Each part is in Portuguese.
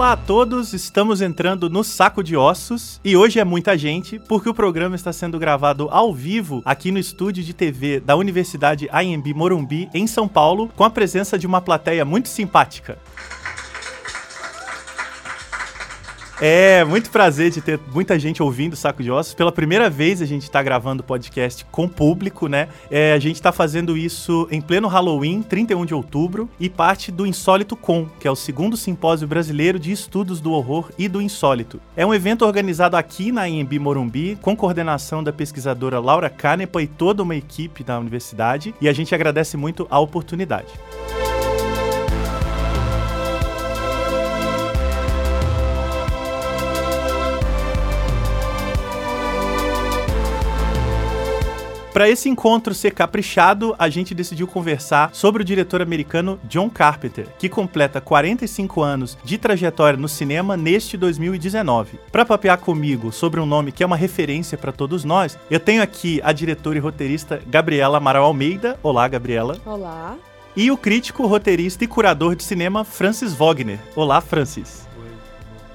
Olá a todos, estamos entrando no Saco de Ossos e hoje é muita gente porque o programa está sendo gravado ao vivo aqui no estúdio de TV da Universidade AMB Morumbi, em São Paulo, com a presença de uma plateia muito simpática. É, muito prazer de ter muita gente ouvindo Saco de Ossos. Pela primeira vez a gente está gravando podcast com público, né? É, a gente está fazendo isso em pleno Halloween, 31 de outubro, e parte do Insólito Com, que é o segundo simpósio brasileiro de estudos do horror e do insólito. É um evento organizado aqui na IMB Morumbi, com coordenação da pesquisadora Laura Canepa e toda uma equipe da universidade, e a gente agradece muito a oportunidade. Para esse encontro ser caprichado, a gente decidiu conversar sobre o diretor americano John Carpenter, que completa 45 anos de trajetória no cinema neste 2019. Para papear comigo sobre um nome que é uma referência para todos nós, eu tenho aqui a diretora e roteirista Gabriela Amaral Almeida. Olá, Gabriela. Olá. E o crítico, roteirista e curador de cinema Francis Wagner. Olá, Francis. Oi.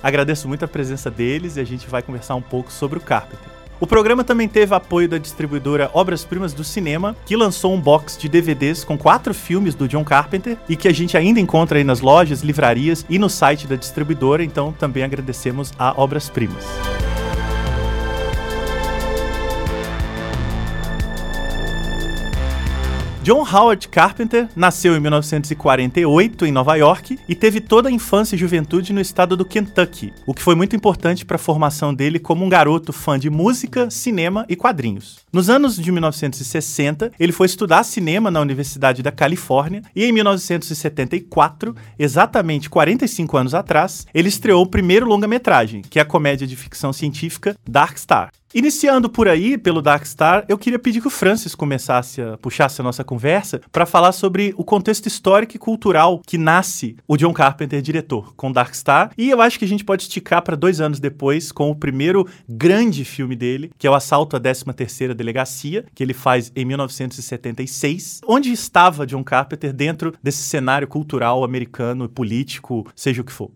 Agradeço muito a presença deles e a gente vai conversar um pouco sobre o Carpenter. O programa também teve apoio da distribuidora Obras Primas do Cinema, que lançou um box de DVDs com quatro filmes do John Carpenter e que a gente ainda encontra aí nas lojas, livrarias e no site da distribuidora, então também agradecemos a Obras Primas. John Howard Carpenter nasceu em 1948 em Nova York e teve toda a infância e juventude no estado do Kentucky, o que foi muito importante para a formação dele como um garoto fã de música, cinema e quadrinhos. Nos anos de 1960, ele foi estudar cinema na Universidade da Califórnia e em 1974, exatamente 45 anos atrás, ele estreou o primeiro longa-metragem, que é a comédia de ficção científica Dark Star. Iniciando por aí, pelo Dark Star, eu queria pedir que o Francis começasse a puxasse a nossa conversa para falar sobre o contexto histórico e cultural que nasce o John Carpenter diretor com Dark Star. E eu acho que a gente pode esticar para dois anos depois com o primeiro grande filme dele, que é o Assalto à 13ª Delegacia, que ele faz em 1976. Onde estava John Carpenter dentro desse cenário cultural americano, político, seja o que for?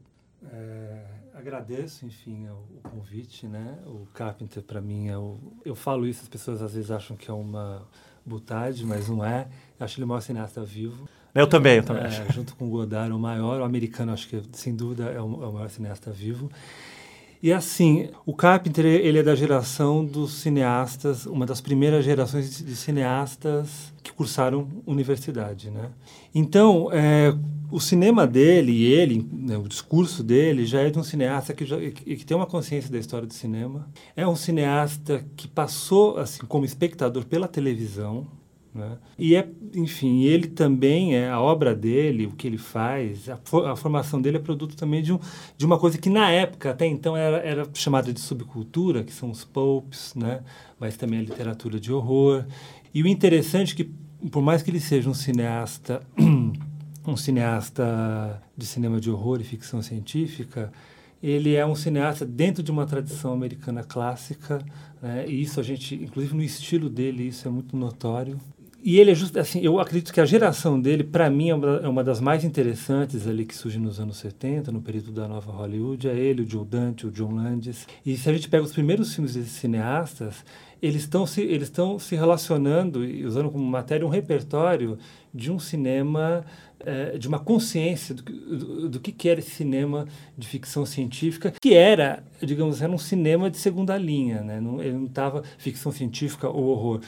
Agradeço, enfim, o, convite, né? O Carpenter, para mim, é o... Eu falo isso, as pessoas às vezes acham que é uma butade, mas não é. Eu acho ele o maior cineasta vivo. Eu também, eu também é. Junto com o Godard, o maior. O americano, acho que, sem dúvida, é o, é o maior cineasta vivo. E assim, o Carpenter, ele é da geração dos cineastas, uma das primeiras gerações de cineastas que cursaram universidade, né? Então, é, o cinema dele e ele, né, o discurso dele, já é de um cineasta que, já, que, tem uma consciência da história do cinema. É um cineasta que passou, assim, como espectador pela televisão, né? E é, enfim, ele também é a obra dele, o que ele faz, a, a, formação dele é produto também de, um, de uma coisa que na época até então era, era chamada de subcultura, que são os pulps, né? Mas também a literatura de horror. E o interessante é que por mais que ele seja um cineasta um cineasta de cinema de horror e ficção científica, ele é um cineasta dentro de uma tradição americana clássica, né? e isso a gente, inclusive no estilo dele, isso é muito notório. E ele é justo assim, eu acredito que a geração dele, para mim, é uma, é uma, das mais interessantes ali que surge nos anos 70, no período da nova Hollywood, é ele, o Joe Dante, o John Landis. E se a gente pega os primeiros filmes desses cineastas, eles estão se, eles se relacionando e usando como matéria um repertório de um cinema é, de uma consciência do, do, do, que era esse cinema de ficção científica, que era, digamos, era um cinema de segunda linha, né? Não, ele não estava ficção científica ou horror.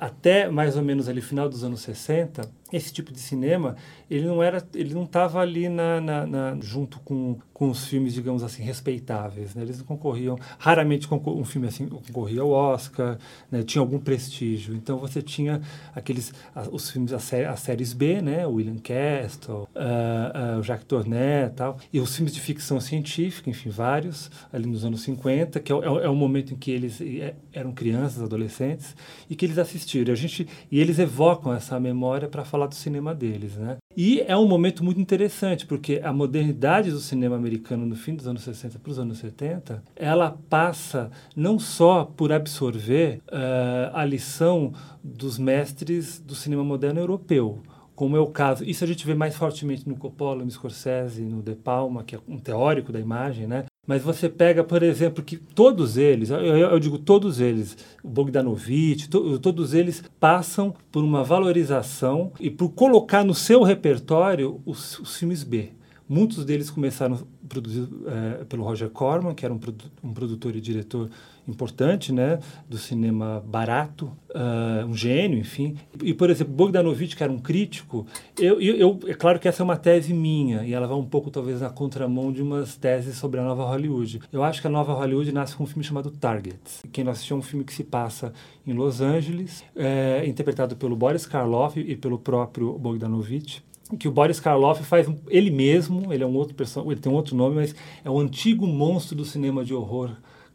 Até mais ou menos ali final dos anos 60, esse tipo de cinema ele não era ele não estava ali na, na, na, junto com, com os filmes digamos assim respeitáveis né? eles não concorriam raramente um filme assim concorria ao Oscar né? tinha algum prestígio então você tinha aqueles os filmes as séries B né William Castle uh, uh, Jacques Tourneur tal e os filmes de ficção científica enfim vários ali nos anos 50 que é, é, é o momento em que eles é, eram crianças adolescentes e que eles assistiram. E a gente e eles evocam essa memória para falar do cinema deles né? E é um momento muito interessante, porque a modernidade do cinema americano no fim dos anos 60 para os anos 70, ela passa não só por absorver uh, a lição dos mestres do cinema moderno europeu, como é o caso. Isso a gente vê mais fortemente no Coppola, no Scorsese, no De Palma, que é um teórico da imagem, né? Mas você pega, por exemplo, que todos eles, eu, eu digo todos eles, o Bogdanovich, to, todos eles passam por uma valorização e por colocar no seu repertório os, os filmes B. Muitos deles começaram produzidos é, pelo Roger Corman, que era um, produ um produtor e diretor importante, né, do cinema barato, uh, um gênio, enfim. E, por exemplo, Bogdanovich, que era um crítico, eu, eu, é claro que essa é uma tese minha, e ela vai um pouco, talvez, na contramão de umas teses sobre a nova Hollywood. Eu acho que a nova Hollywood nasce com um filme chamado Target. Quem não assistiu é um filme que se passa em Los Angeles, é, interpretado pelo Boris Karloff e pelo próprio Bogdanovich que o Boris Karloff faz ele mesmo, ele é um outro ele tem um outro nome, mas é o antigo monstro do cinema de horror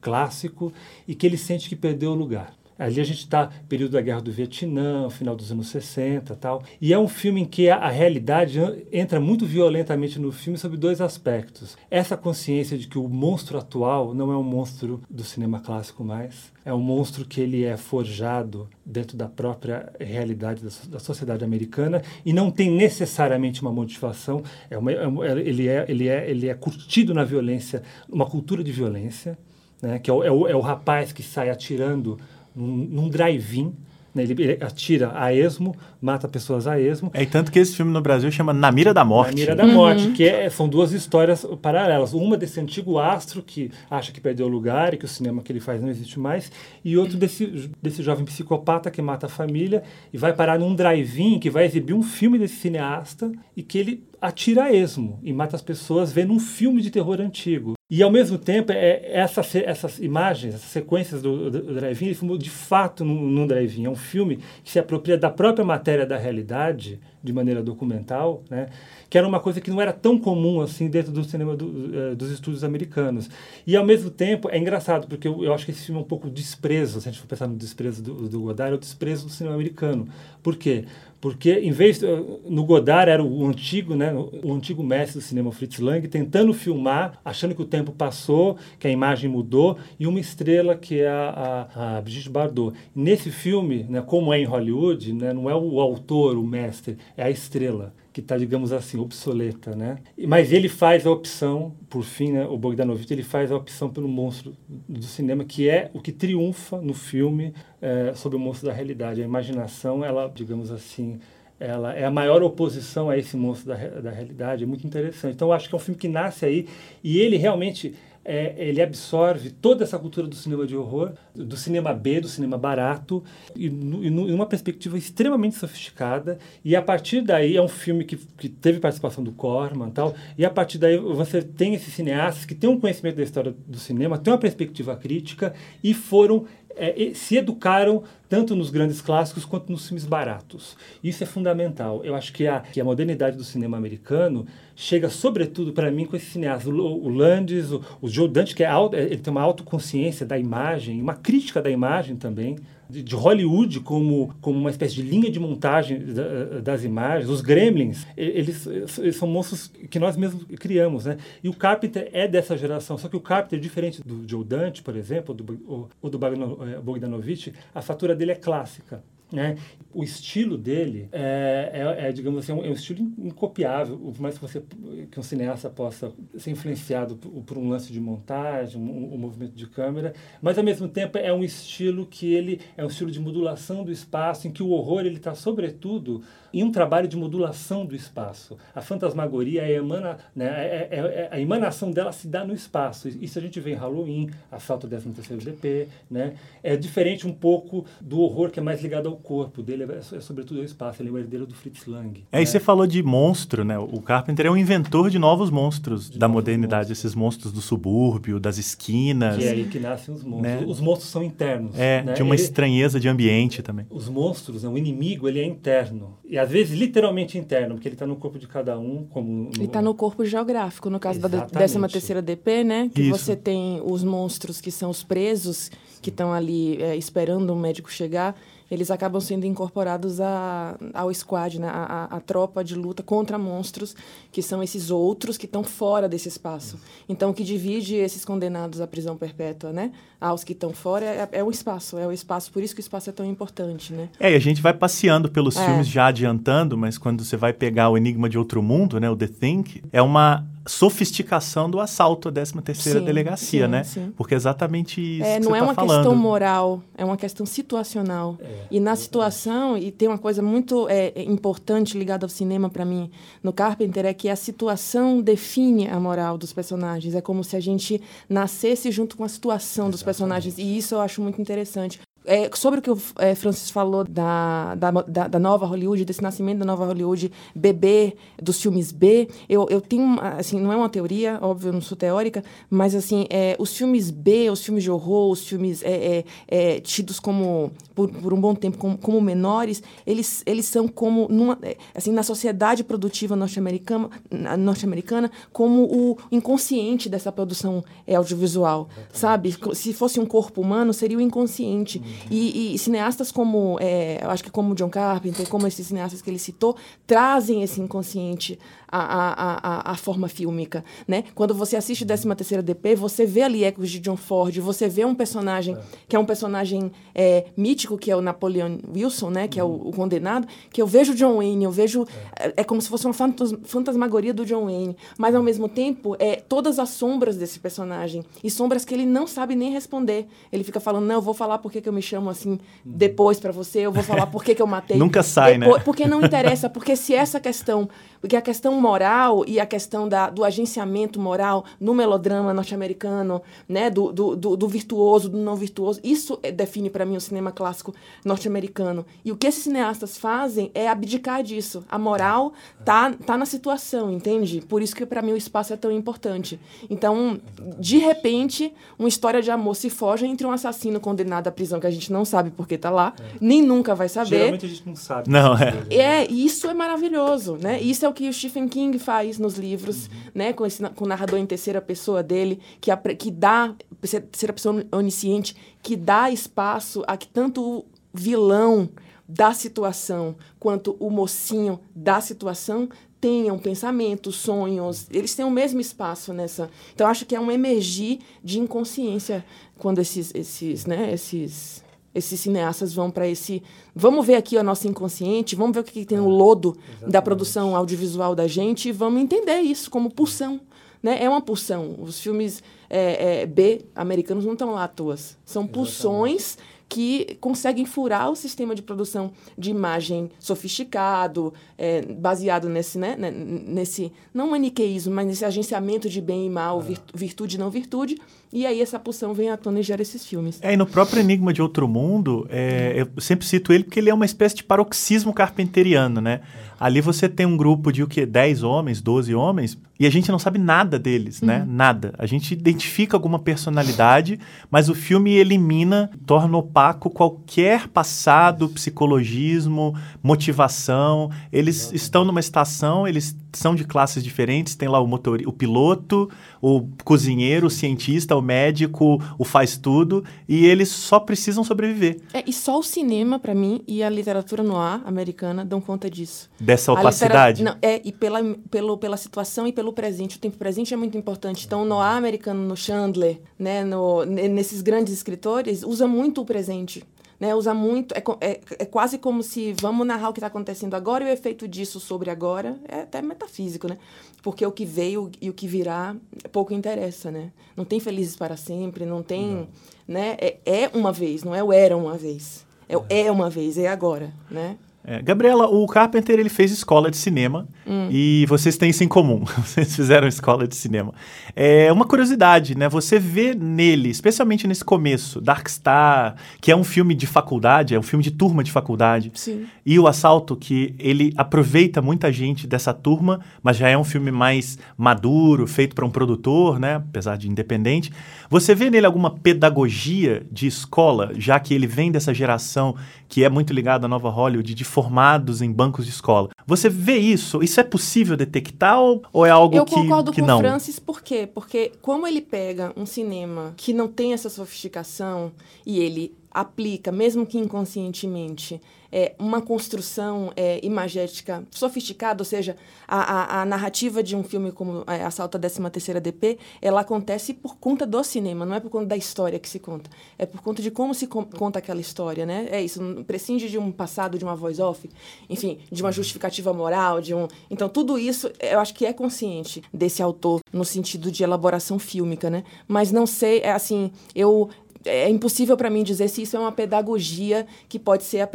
clássico e que ele sente que perdeu o lugar. Ali a gente está período da Guerra do Vietnã, final dos anos 60 tal. E é um filme em que a, a, realidade entra muito violentamente no filme sobre dois aspectos. Essa consciência de que o monstro atual não é um monstro do cinema clássico mais. É um monstro que ele é forjado dentro da própria realidade da, da sociedade americana e não tem necessariamente uma motivação. É uma, é, ele, é, ele, é, ele é curtido na violência, uma cultura de violência né, que é o, é, o, é o rapaz que sai atirando num, num drive-in né? Ele, ele, atira a esmo, mata pessoas a esmo. É tanto que esse filme no Brasil chama Na Mira da Morte. Na Mira da Morte, uhum. que é, são duas histórias paralelas. Uma desse antigo astro que acha que perdeu o lugar e que o cinema que ele faz não existe mais, e outro desse, desse jovem psicopata que mata a família e vai parar num drive-in que vai exibir um filme desse cineasta e que ele atira a esmo e mata as pessoas vendo um filme de terror antigo. E ao mesmo tempo, é, essa, essas imagens, essas sequências do, do, do drive-in, ele filmou de fato num, num drive-in. É um filme que se apropria da própria matéria da realidade, de maneira documental, né? que era uma coisa que não era tão comum assim dentro do cinema do, uh, dos estúdios americanos. E ao mesmo tempo, é engraçado, porque eu, eu, acho que esse filme é um pouco desprezo, se a gente for pensar no desprezo do, do Godard, é o desprezo do cinema americano. Por quê? Porque em vez no Godard era o antigo, né, o antigo mestre do cinema Fritz Lang tentando filmar, achando que o tempo passou, que a imagem mudou e uma estrela que é a, a, a Brigitte Bardot. Nesse filme, né, como é em Hollywood, né, não é o autor, o mestre, é a estrela que está, digamos assim, obsoleta, né? Mas ele faz a opção, por fim, né, o Bogdanovich, ele faz a opção pelo monstro do cinema, que é o que triunfa no filme é, sobre o monstro da realidade. A imaginação, ela, digamos assim, ela é a maior oposição a esse monstro da, da realidade. É muito interessante. Então, eu acho que é um filme que nasce aí e ele realmente é, ele absorve toda essa cultura do cinema de horror, do cinema B, do cinema barato, e, em uma perspectiva extremamente sofisticada. E a partir daí é um filme que, que teve participação do Corman tal. E a partir daí você tem esses cineastas que têm um conhecimento da história do cinema, têm uma perspectiva crítica e foram é, se educaram tanto nos grandes clássicos quanto nos filmes baratos. Isso é fundamental. Eu acho que a, que a modernidade do cinema americano chega, sobretudo, para mim, com esse cineasta. O, o Landis, o, o Joe Dante, que é auto, ele tem uma autoconsciência da imagem, uma crítica da imagem também de, de, Hollywood como, como uma espécie de linha de montagem da, das imagens. Os gremlins, eles, eles, são monstros que nós mesmos criamos, né? E o Carpenter é dessa geração, só que o Carpenter, diferente do Joe Dante, por exemplo, ou do, ou do eh, Bogdanovich, a fatura dele é clássica. Né? O estilo dele é, é, é digamos assim, é um, é estilo incopiável, por mais que, você, que um cineasta possa ser influenciado por, por um lance de montagem, um, um, movimento de câmera, mas ao mesmo tempo é um estilo que ele é um estilo de modulação do espaço, em que o horror ele está sobretudo em um trabalho de modulação do espaço. A fantasmagoria, a, emana, né, é, é, é, a emanação dela se dá no espaço. Isso a gente vê em Halloween, Assalto 13 terceiro DP, né? É diferente um pouco do horror que é mais ligado ao corpo dele, é, é sobretudo ao espaço. Ele é o herdeiro do Fritz Lang. É, né? e você falou de monstro, né? O Carpenter é um inventor de novos monstros de da novos modernidade, monstros. esses monstros do subúrbio, das esquinas. Que é aí que nascem os monstros. Né? Os monstros são internos. É, né? de uma ele, estranheza de ambiente também. Os monstros, né? o inimigo, ele é interno. E às vezes literalmente interno, porque ele está no corpo de cada um. como no... Ele está no corpo geográfico, no caso Exatamente. da 13 terceira DP, né? Que Isso. você tem os monstros que são os presos, que estão ali é, esperando o médico chegar. Eles acabam sendo incorporados a, ao squad, né? A, a, a, tropa de luta contra monstros, que são esses outros que estão fora desse espaço. Então, o que divide esses condenados à prisão perpétua, né? Aos que estão fora é, é, o espaço, é o espaço. Por isso que o espaço é tão importante, né? É, e a gente vai passeando pelos é. filmes já adiantando, mas quando você vai pegar o Enigma de Outro Mundo, né? O The Think, é uma sofisticação do assalto à 13 terceira delegacia, sim, né? Sim. Porque é exatamente isso é, que Não é tá uma falando. questão moral, é uma questão situacional. É, e na situação, e tem uma coisa muito é, importante ligada ao cinema para mim no Carpenter, é que a situação define a moral dos personagens. É como se a gente nascesse junto com a situação exatamente. dos personagens. E isso eu acho muito interessante. É, sobre o que o é, Francis falou da, da, da, da, nova Hollywood, desse nascimento da nova Hollywood, bebê, dos filmes B, eu, eu tenho, assim, não é uma teoria, óbvio, eu não sou teórica, mas, assim, é, os filmes B, os filmes de horror, os filmes é, é, é tidos como, por, por, um bom tempo, como, como, menores, eles, eles são como, numa, assim, na sociedade produtiva norte-americana, norte-americana como o inconsciente dessa produção audiovisual, sabe? Se fosse um corpo humano, seria o inconsciente. E, e cineastas como, é, eu acho que como John Carpenter, como esses cineastas que ele citou, trazem esse inconsciente à, à, à, à forma fílmica, né? Quando você assiste o 13 terceira DP, você vê ali ecos de John Ford, você vê um personagem é. que é um personagem é, mítico, que é o Napoleon Wilson, né? Que é o, o, condenado, que eu vejo John Wayne, eu vejo... É, é como se fosse uma fantasmagoria do John Wayne, mas ao mesmo tempo, é todas as sombras desse personagem, e sombras que ele não sabe nem responder. Ele fica falando, não, eu vou falar porque que eu me chamo assim uhum. depois para você, eu vou falar por que, que eu matei. Nunca sai, depois, né? Porque não interessa, porque se essa questão, porque a questão moral e a questão da, do agenciamento moral no melodrama norte-americano, né, do, do, do, do, virtuoso, do não virtuoso, isso é, define para mim o cinema clássico norte-americano. E o que esses cineastas fazem é abdicar disso. A moral tá, tá na situação, entende? Por isso que para mim o espaço é tão importante. Então, de repente, uma história de amor se foge entre um assassino condenado à prisão que a gente não sabe porque está lá, é. nem nunca vai saber. Geralmente a gente não sabe. Não, é. É, isso é maravilhoso, né? Isso é o que o Stephen King faz nos livros, uhum. né? Com, esse, com o narrador em terceira pessoa dele, que, a, que dá, terceira pessoa onisciente, que dá espaço a que tanto o vilão da situação quanto o mocinho da situação tenham pensamentos, sonhos, eles têm o mesmo espaço nessa. Então acho que é um emergir de inconsciência quando esses esses, né, esses esses cineastas vão para esse. Vamos ver aqui a nossa inconsciente, vamos ver o que, que tem no lodo Exatamente. da produção audiovisual da gente e vamos entender isso como pulsão. Né? É uma pulsão. Os filmes é, é, B americanos não estão lá à toa. São pulsões que conseguem furar o sistema de produção de imagem sofisticado, é, baseado nesse, né, né nesse, não maniqueísmo, mas nesse agenciamento de bem e mal, ah. virtude e não virtude, e aí essa pulsão vem à tona e gera esses filmes. É, e no próprio Enigma de Outro Mundo, é, eu sempre cito ele porque ele é uma espécie de paroxismo carpenteriano, né? É. Ali você tem um grupo de o quê? 10 homens, 12 homens, e a gente não sabe nada deles, né? uhum. né? Nada. A gente identifica alguma personalidade, mas o filme elimina, torna opaco qualquer passado, psicologismo, motivação. Eles estão numa estação, eles são de classes diferentes, tem lá o motor, o piloto, o cozinheiro, o cientista, o médico, o faz tudo, e eles só precisam sobreviver. É, e só o cinema, para mim, e a literatura no ar americana dão conta disso. Dessa opacidade? Não, é, e pela, pelo, pela situação e pelo presente. O tempo presente é muito importante. Então, no ar americano, no Chandler, né, no, nesses grandes escritores, usa muito o presente. Né, usa muito, é, é, é, quase como se vamos narrar o que está acontecendo agora e o efeito disso sobre agora é até metafísico, né? Porque o que veio e o que virá pouco interessa, né? Não tem felizes para sempre, não tem, não. né? É, é uma vez, não é o era uma vez. É, é uma vez, é agora, né? É, Gabriela, o Carpenter ele fez escola de cinema hum. e vocês têm isso em comum. Vocês fizeram escola de cinema. É uma curiosidade, né? Você vê nele, especialmente nesse começo, Dark Star, que é um filme de faculdade, é um filme de turma de faculdade. Sim. E o Assalto, que ele aproveita muita gente dessa turma, mas já é um filme mais maduro, feito para um produtor, né? Apesar de independente. Você vê nele alguma pedagogia de escola, já que ele vem dessa geração que é muito ligada à nova Hollywood, de formados em bancos de escola. Você vê isso? Isso é possível detectar ou, é algo Eu que, concordo que com não? o Francis, por quê? Porque como ele pega um cinema que não tem essa sofisticação e ele aplica, mesmo que inconscientemente, é, uma construção é, imagética sofisticada, ou seja, a, a, a, narrativa de um filme como é, Assalto à 13ª DP, ela acontece por conta do cinema, não é por conta da história que se conta. É por conta de como se conta aquela história, né? É isso, prescinde de um passado, de uma voz off, enfim, de uma justificativa moral, de um... Então, tudo isso, eu acho que é consciente desse autor, no sentido de elaboração fílmica, né? Mas não sei, é assim, eu é impossível para mim dizer se isso é uma pedagogia que pode ser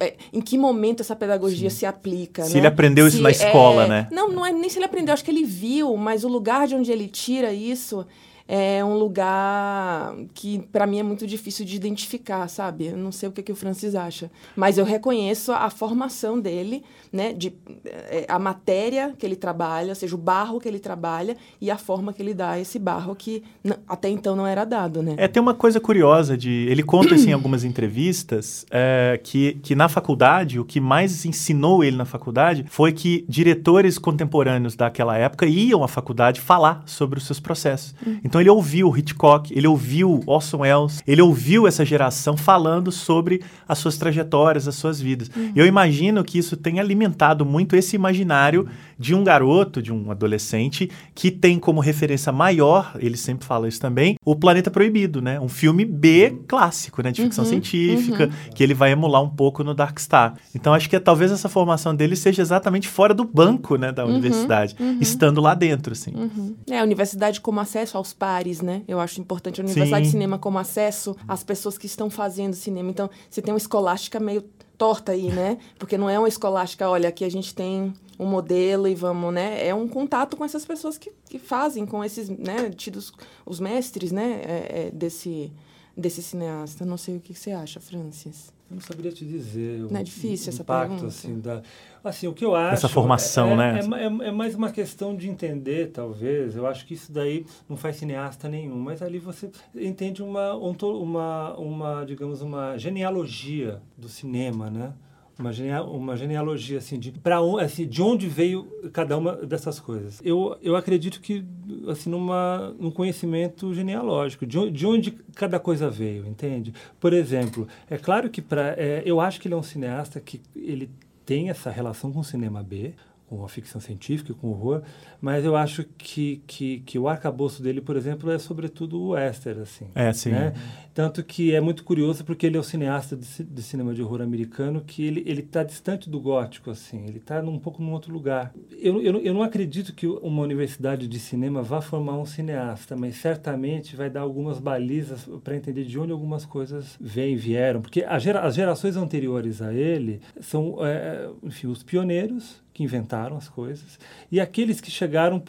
é, em que momento essa pedagogia Sim. se aplica se né? ele aprendeu se isso na escola é... né não não é nem se ele aprendeu acho que ele viu mas o lugar de onde ele tira isso é um lugar que para mim é muito difícil de identificar, sabe? Eu não sei o que, que o Francis acha, mas eu reconheço a formação dele, né? De, é, a matéria que ele trabalha, ou seja, o barro que ele trabalha e a forma que ele dá a esse barro que até então não era dado, né? É, tem uma coisa curiosa de... Ele conta, assim, em algumas entrevistas é, que, que na faculdade, o que mais ensinou ele na faculdade foi que diretores contemporâneos daquela época iam à faculdade falar sobre os seus processos. Uhum. Então, então ele ouviu Hitchcock, ele ouviu Orson Welles, ele ouviu essa geração falando sobre as suas trajetórias, as suas vidas. Uhum. Eu imagino que isso tenha alimentado muito esse imaginário de um garoto, de um adolescente que tem como referência maior, ele sempre fala isso também, o Planeta Proibido, né? Um filme B clássico, né, de ficção uhum, científica, uhum. que ele vai emular um pouco no Dark Star. Então acho que talvez essa formação dele seja exatamente fora do banco, né, da uhum, universidade, uhum. estando lá dentro, assim. Uhum. É a universidade como acesso aos pares, né? Eu acho importante a universidade Sim. de cinema como acesso às pessoas que estão fazendo cinema. Então, você tem uma escolástica meio torta aí, né? Porque não é uma escolástica, olha, aqui a gente tem um modelo e vamos, né? É um contato com essas pessoas que, que fazem, com esses, né, tidos os mestres, né, é, é, desse, desse cineasta. Não sei o que você acha, Francis. Eu não saberia te dizer. Não é difícil o essa impacto, pergunta? Assim, da, assim, o que eu acho... Essa formação, é, né? É, é, é, mais uma questão de entender, talvez. Eu acho que isso daí não faz cineasta nenhum, mas ali você entende uma, uma, uma digamos, uma genealogia do cinema, né? uma, geneal, uma genealogia assim de para assim, de onde veio cada uma dessas coisas. Eu, eu acredito que assim numa num conhecimento genealógico de, de onde cada coisa veio, entende? Por exemplo, é claro que para é, eu acho que ele é um cineasta que ele tem essa relação com o cinema B, com a ficção científica, com o horror, mas eu acho que, que, que o arcabouço dele, por exemplo, é sobretudo o Esther, assim. É, sim. Né? Tanto que é muito curioso porque ele é o cineasta de, de cinema de horror americano que ele ele está distante do gótico, assim. Ele está um pouco num outro lugar. Eu, eu, eu não acredito que uma universidade de cinema vá formar um cineasta, mas certamente vai dar algumas balizas para entender de onde algumas coisas vêm, vieram. Porque gera, as gerações anteriores a ele são, é, enfim, os pioneiros que inventaram as coisas e aqueles que chegaram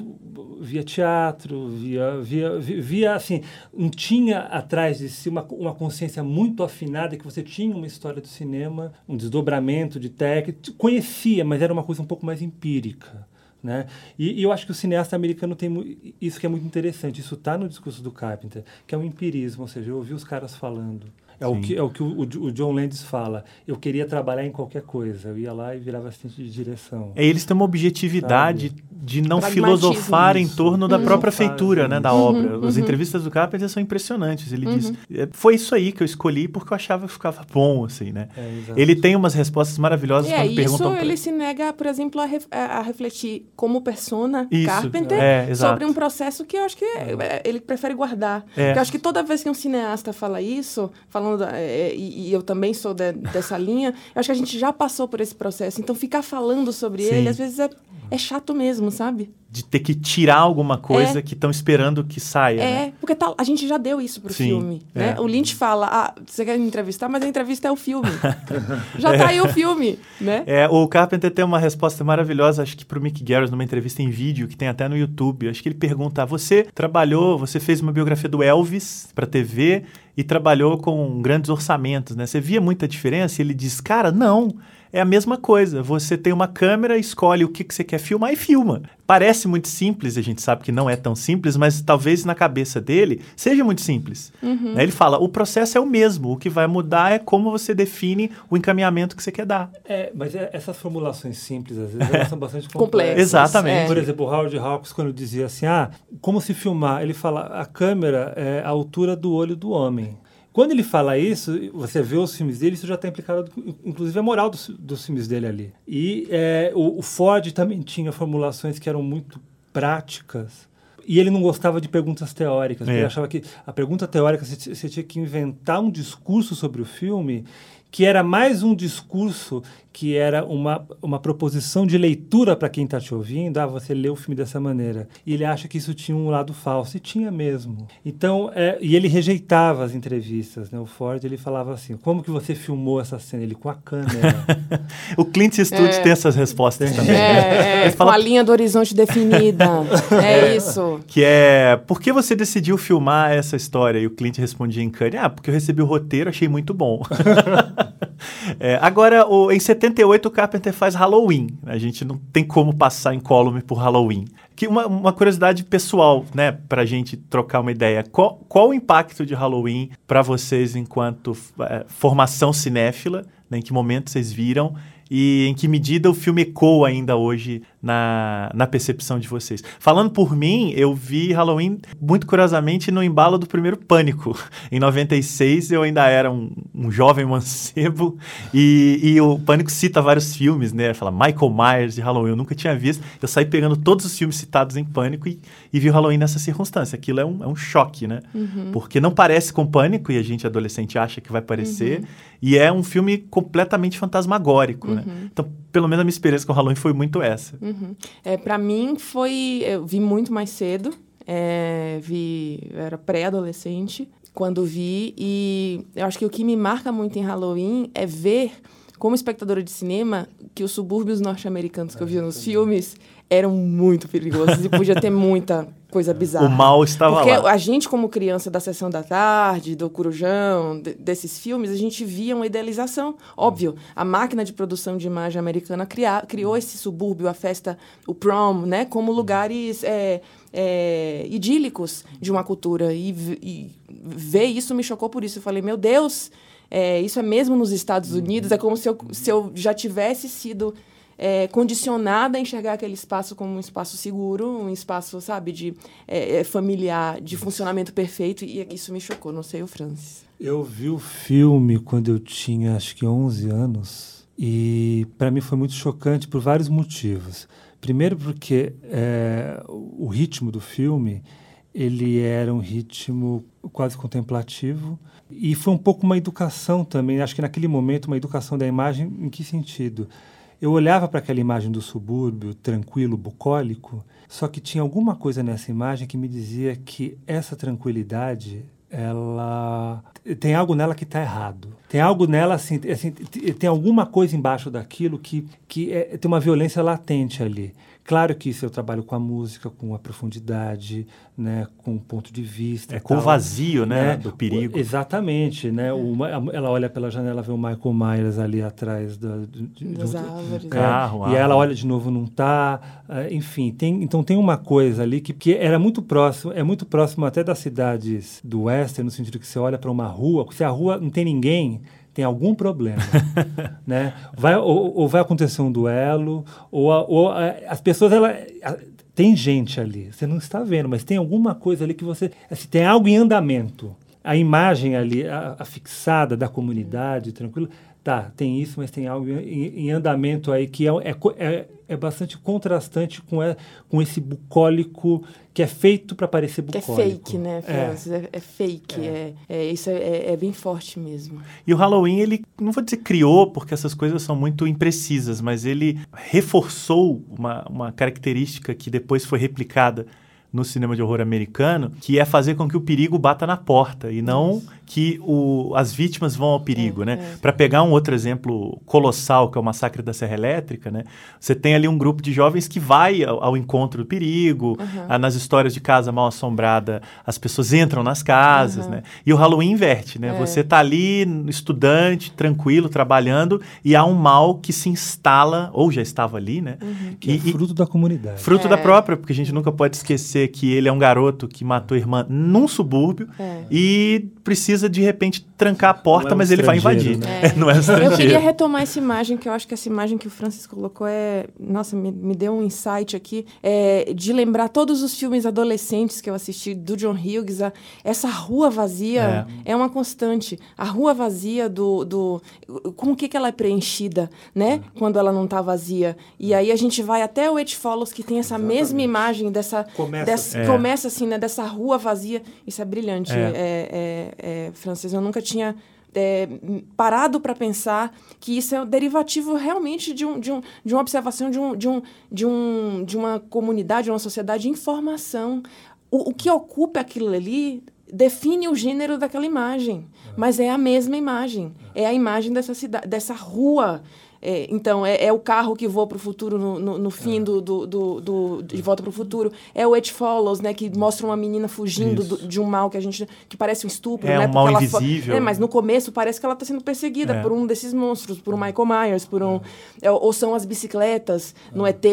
via teatro, via, via, via, assim, não tinha atrás de si uma, uma consciência muito afinada que você tinha uma história do cinema, um desdobramento de técnica, conhecia, mas era uma coisa um pouco mais empírica. Né? E, e, eu acho que o cineasta americano tem isso que é muito interessante. Isso está no discurso do Carpenter, que é o empirismo, ou seja, eu ouvi os caras falando. É o, que, é o que o, o, John Landis fala. Eu queria trabalhar em qualquer coisa. Eu ia lá e virava assistente de direção. É, eles têm uma objetividade sabe? de não filosofar em torno da uhum. própria feitura né, da uhum, obra. Uhum. As entrevistas do Carpenter são impressionantes. Ele diz, uhum. é, foi isso aí que eu escolhi porque eu achava que ficava bom, assim, né? É, ele tem umas respostas maravilhosas é, quando perguntam... Isso ele se nega, por exemplo, a, ref, a refletir como persona isso, Carpenter é, sobre um processo que eu acho que é. ele prefere guardar. É. eu acho que toda vez que um cineasta fala isso, falando falando, da, é, e, e, eu também sou de, dessa linha, eu acho que a gente já passou por esse processo. Então, ficar falando sobre Sim. ele, às vezes, é, é chato mesmo, sabe? De ter que tirar alguma coisa é. que estão esperando que saia. É, né? porque tá, a gente já deu isso pro Sim, filme. Né? É. O Lynch fala: ah, você quer me entrevistar, mas a entrevista é o filme. já tá aí o filme, né? É, o Carpenter tem uma resposta maravilhosa, acho que pro Mick Garris, numa entrevista em vídeo, que tem até no YouTube. Acho que ele pergunta: você trabalhou, você fez uma biografia do Elvis pra TV e trabalhou com grandes orçamentos, né? Você via muita diferença? E ele diz: cara, não é a mesma coisa. Você tem uma câmera, escolhe o que, que você quer filmar e filma. Parece muito simples, a gente sabe que não é tão simples, mas talvez na cabeça dele seja muito simples. Uhum. Ele fala: o processo é o mesmo, o que vai mudar é como você define o encaminhamento que você quer dar. É, mas é, essas formulações simples, às vezes, elas são bastante complexas. Exatamente. É. Por exemplo, o Howard Hawks, quando dizia assim: ah, como se filmar? Ele fala: a câmera é a altura do olho do homem. Quando ele fala isso, você vê os filmes dele, isso já está implicado, inclusive, a moral dos, dos filmes dele ali. E é, o, o Ford também tinha formulações que eram muito práticas, e ele não gostava de perguntas teóricas. É. Ele achava que a pergunta teórica você, você tinha que inventar um discurso sobre o filme que era mais um discurso que era uma, uma proposição de leitura para quem está te ouvindo, ah, você lê o filme dessa maneira. E ele acha que isso tinha um lado falso, e tinha mesmo. Então, é, e ele rejeitava as entrevistas, né? O Ford, ele falava assim, como que você filmou essa cena? Ele com a câmera. o Clint Eastwood é. tem essas respostas também. É, é fala... com a linha do horizonte definida. é, isso. Que é, por que você decidiu filmar essa história? E o Clint respondia em Cannes, ah, porque eu recebi o roteiro, achei muito bom. é, agora, o, em 78, o Carpenter faz Halloween. A gente não tem como passar em column por Halloween. Que uma, uma curiosidade pessoal, né, pra gente trocar uma ideia. Qual, qual o impacto de Halloween para vocês enquanto é, formação cinéfila? Né, em que momento vocês viram? E em que medida o filme ecoa ainda hoje na, na percepção de vocês. Falando por mim, eu vi Halloween muito curiosamente no embalo do primeiro Pânico. Em 96 eu ainda era um, um jovem mancebo e, e, o Pânico cita vários filmes, né? Fala Michael Myers de Halloween, eu nunca tinha visto. Eu saí pegando todos os filmes citados em Pânico e, e vi o Halloween nessa circunstância. Aquilo é um, é um choque, né? Uhum. Porque não parece com Pânico e a gente adolescente acha que vai parecer. Uhum. E é um filme completamente fantasmagórico, né? uhum. né? Então, pelo menos a minha experiência com o Halloween foi muito essa. Uhum. É, para mim foi, eu vi muito mais cedo. É, vi, eu era pré-adolescente quando vi e eu acho que o que me marca muito em Halloween é ver como espectadora de cinema que os subúrbios norte-americanos que eu via nos filmes eram muito perigosos e podia ter muita coisa bizarra. O mal estava Porque lá. Porque a gente, como criança da Sessão da Tarde, do Corujão, de, desses filmes, a gente via uma idealização. Óbvio, a máquina de produção de imagem americana criar, criou esse subúrbio, a festa, o prom, né, como lugares é, é, idílicos de uma cultura. E, e ver isso me chocou por isso. Eu falei, meu Deus, é, isso é mesmo nos Estados Unidos? É como se eu, se eu já tivesse sido é, condicionada a enxergar aquele espaço como um espaço seguro, um espaço, sabe, de é, é familiar, de funcionamento perfeito, e isso me chocou, não sei o Francis. Eu vi o filme quando eu tinha acho que 11 anos e para mim foi muito chocante por vários motivos. Primeiro porque é, o ritmo do filme ele era um ritmo quase contemplativo e foi um pouco uma educação também. Acho que naquele momento uma educação da imagem em que sentido? Eu olhava para aquela imagem do subúrbio, tranquilo, bucólico, só que tinha alguma coisa nessa imagem que me dizia que essa tranquilidade ela tem algo nela que está errado. Tem algo nela assim, assim, tem alguma coisa embaixo daquilo que, que é, tem uma violência latente ali. Claro que isso eu trabalho com a música, com a profundidade, né, com o ponto de vista. É com o vazio, né, né, do perigo. Exatamente, né? Uma, ela olha pela janela, vê o Michael Myers ali atrás da, de, das do, árvores. É, carro, e ela olha de novo, não está. Uh, enfim, tem, então tem uma coisa ali que, que era muito próximo, é muito próximo até das cidades do Western, no sentido que você olha para uma rua, se a rua não tem ninguém, tem algum problema, né? Vai, ou, ou, vai acontecer um duelo, ou, a, ou a, as pessoas, ela, a, tem gente ali, você não está vendo, mas tem alguma coisa ali que você, assim, tem algo em andamento. A imagem ali, a, fixada da comunidade, tranquilo, tá, tem isso, mas tem algo em, em andamento aí que é, é, é, é bastante contrastante com, é, com esse bucólico que é feito para parecer bucólico. Que é fake, né, Francis? É, é fake, é. é. é isso é, é, bem forte mesmo. E o Halloween, ele, não vou dizer criou, porque essas coisas são muito imprecisas, mas ele reforçou uma, uma característica que depois foi replicada no cinema de horror americano, que é fazer com que o perigo bata na porta e não Isso. Que o, as vítimas vão ao perigo, é, né? É. Para pegar um outro exemplo colossal, que é o massacre da Serra Elétrica, né? Você tem ali um grupo de jovens que vai ao, ao encontro do perigo, uhum. ah, nas histórias de casa mal assombrada, as pessoas entram nas casas, uhum. né? E o Halloween inverte, né? É. Você tá ali estudante, tranquilo, trabalhando e há um mal que se instala ou já estava ali, né? Uhum. Que é e, é fruto da comunidade. Fruto da é. própria, porque a gente nunca pode esquecer que ele é um garoto que matou a irmã num subúrbio é. e precisa precisa de repente trancar a porta, Não é um mas ele vai estrangeiro, invadir. né? É, não é um Eu queria estrangeiro. retomar essa imagem, que eu acho que essa imagem que o Francis colocou é. Nossa, me, me deu um insight aqui. É, de lembrar todos os filmes adolescentes que eu assisti do John Hughes. a- essa rua vazia é. uma constante. A rua vazia do. do com o que, que ela é preenchida, né? Quando ela não está vazia. E aí a gente vai até o It Follows, que tem essa mesma imagem dessa. Começa dessa- assim. Começa assim, né? Dessa rua vazia. Isso é brilhante, É. é, é, é, Francis. Eu nunca tinha é, parado para pensar que isso é um derivativo realmente de, um, de, um, de uma observação de, um, de, um, de, um, de uma comunidade, de uma sociedade de informação. O, o que ocupa aquilo ali define o gênero daquela imagem, mas é a mesma imagem. É a imagem dessa, cidade, dessa rua. É, então, é, é o carro que voa para o futuro no, no, no fim do, do, do, do- De Volta para o Futuro. É o It Follows, né? Que mostra uma menina fugindo do- de um mal que a gente... Que parece um estupro, É, né? um mal ela invisível. É, mas no começo parece que ela está sendo perseguida É. por um desses monstros, por um Michael Myers, por um... é, ou são as bicicletas no ET,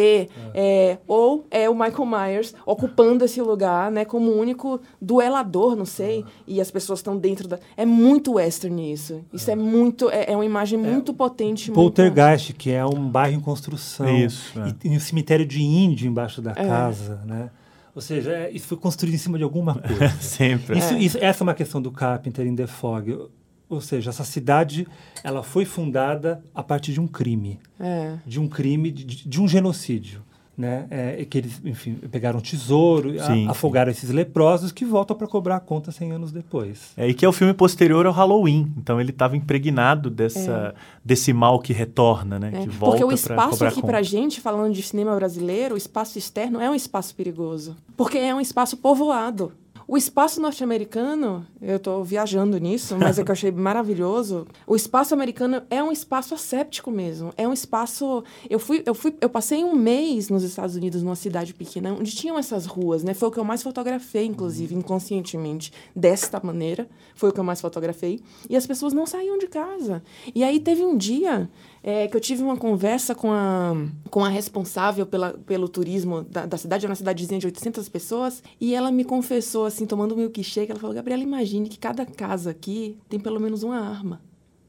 é, ou é o Michael Myers ocupando esse lugar, né? Como o único duelador, não sei. E as pessoas estão dentro da... É muito western isso. Isso é, muito... É, é uma imagem muito potente. muito- Poltergeist, que é um bairro em construção. Isso, é. E tem um cemitério de índio embaixo da casa, né? Ou seja, é- isso foi construído em cima de alguma coisa. Sempre. Isso, isso- essa é uma questão do Carpenter em The Fog. Ou seja, essa cidade ela foi fundada a partir de um crime, É. de um crime, de, de um genocídio. Né? É, que eles, enfim, pegaram tesouro, a- Sim, afogaram esses leprosos que voltam para cobrar a conta 100 anos depois. É, e que é o filme posterior ao Halloween. Então ele estava impregnado dessa, desse mal que retorna, né? É, Que volta Porque o espaço cobrar aqui pra gente, falando de cinema brasileiro, o espaço externo é um espaço perigoso. Porque é um espaço povoado. O espaço norte-americano, eu estou viajando nisso, mas é que eu achei maravilhoso. O espaço americano é um espaço asséptico mesmo. É um espaço. Eu fui, eu fui, eu passei um mês nos Estados Unidos, numa cidade pequena, onde tinham essas ruas, né? Foi o que eu mais fotografei, inclusive, inconscientemente, desta maneira. Foi o que eu mais fotografei. E as pessoas não saíam de casa. E aí teve um dia é, que eu tive uma conversa com a, com a responsável pela, pelo turismo da, da cidade, é uma cidadezinha de 800 pessoas, e ela me confessou, assim, tomando um milkshake, ela falou, Gabriela, imagine que cada casa aqui tem pelo menos uma arma.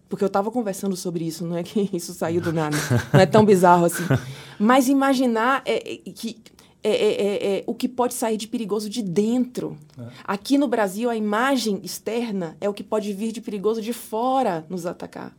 Porque eu estava conversando sobre isso, não é que isso saiu do nada, não é tão bizarro assim. Mas imaginar é, é, que é, é, é, é, o que pode sair de perigoso de dentro. Aqui no Brasil, a imagem externa é o que pode vir de perigoso de fora nos atacar.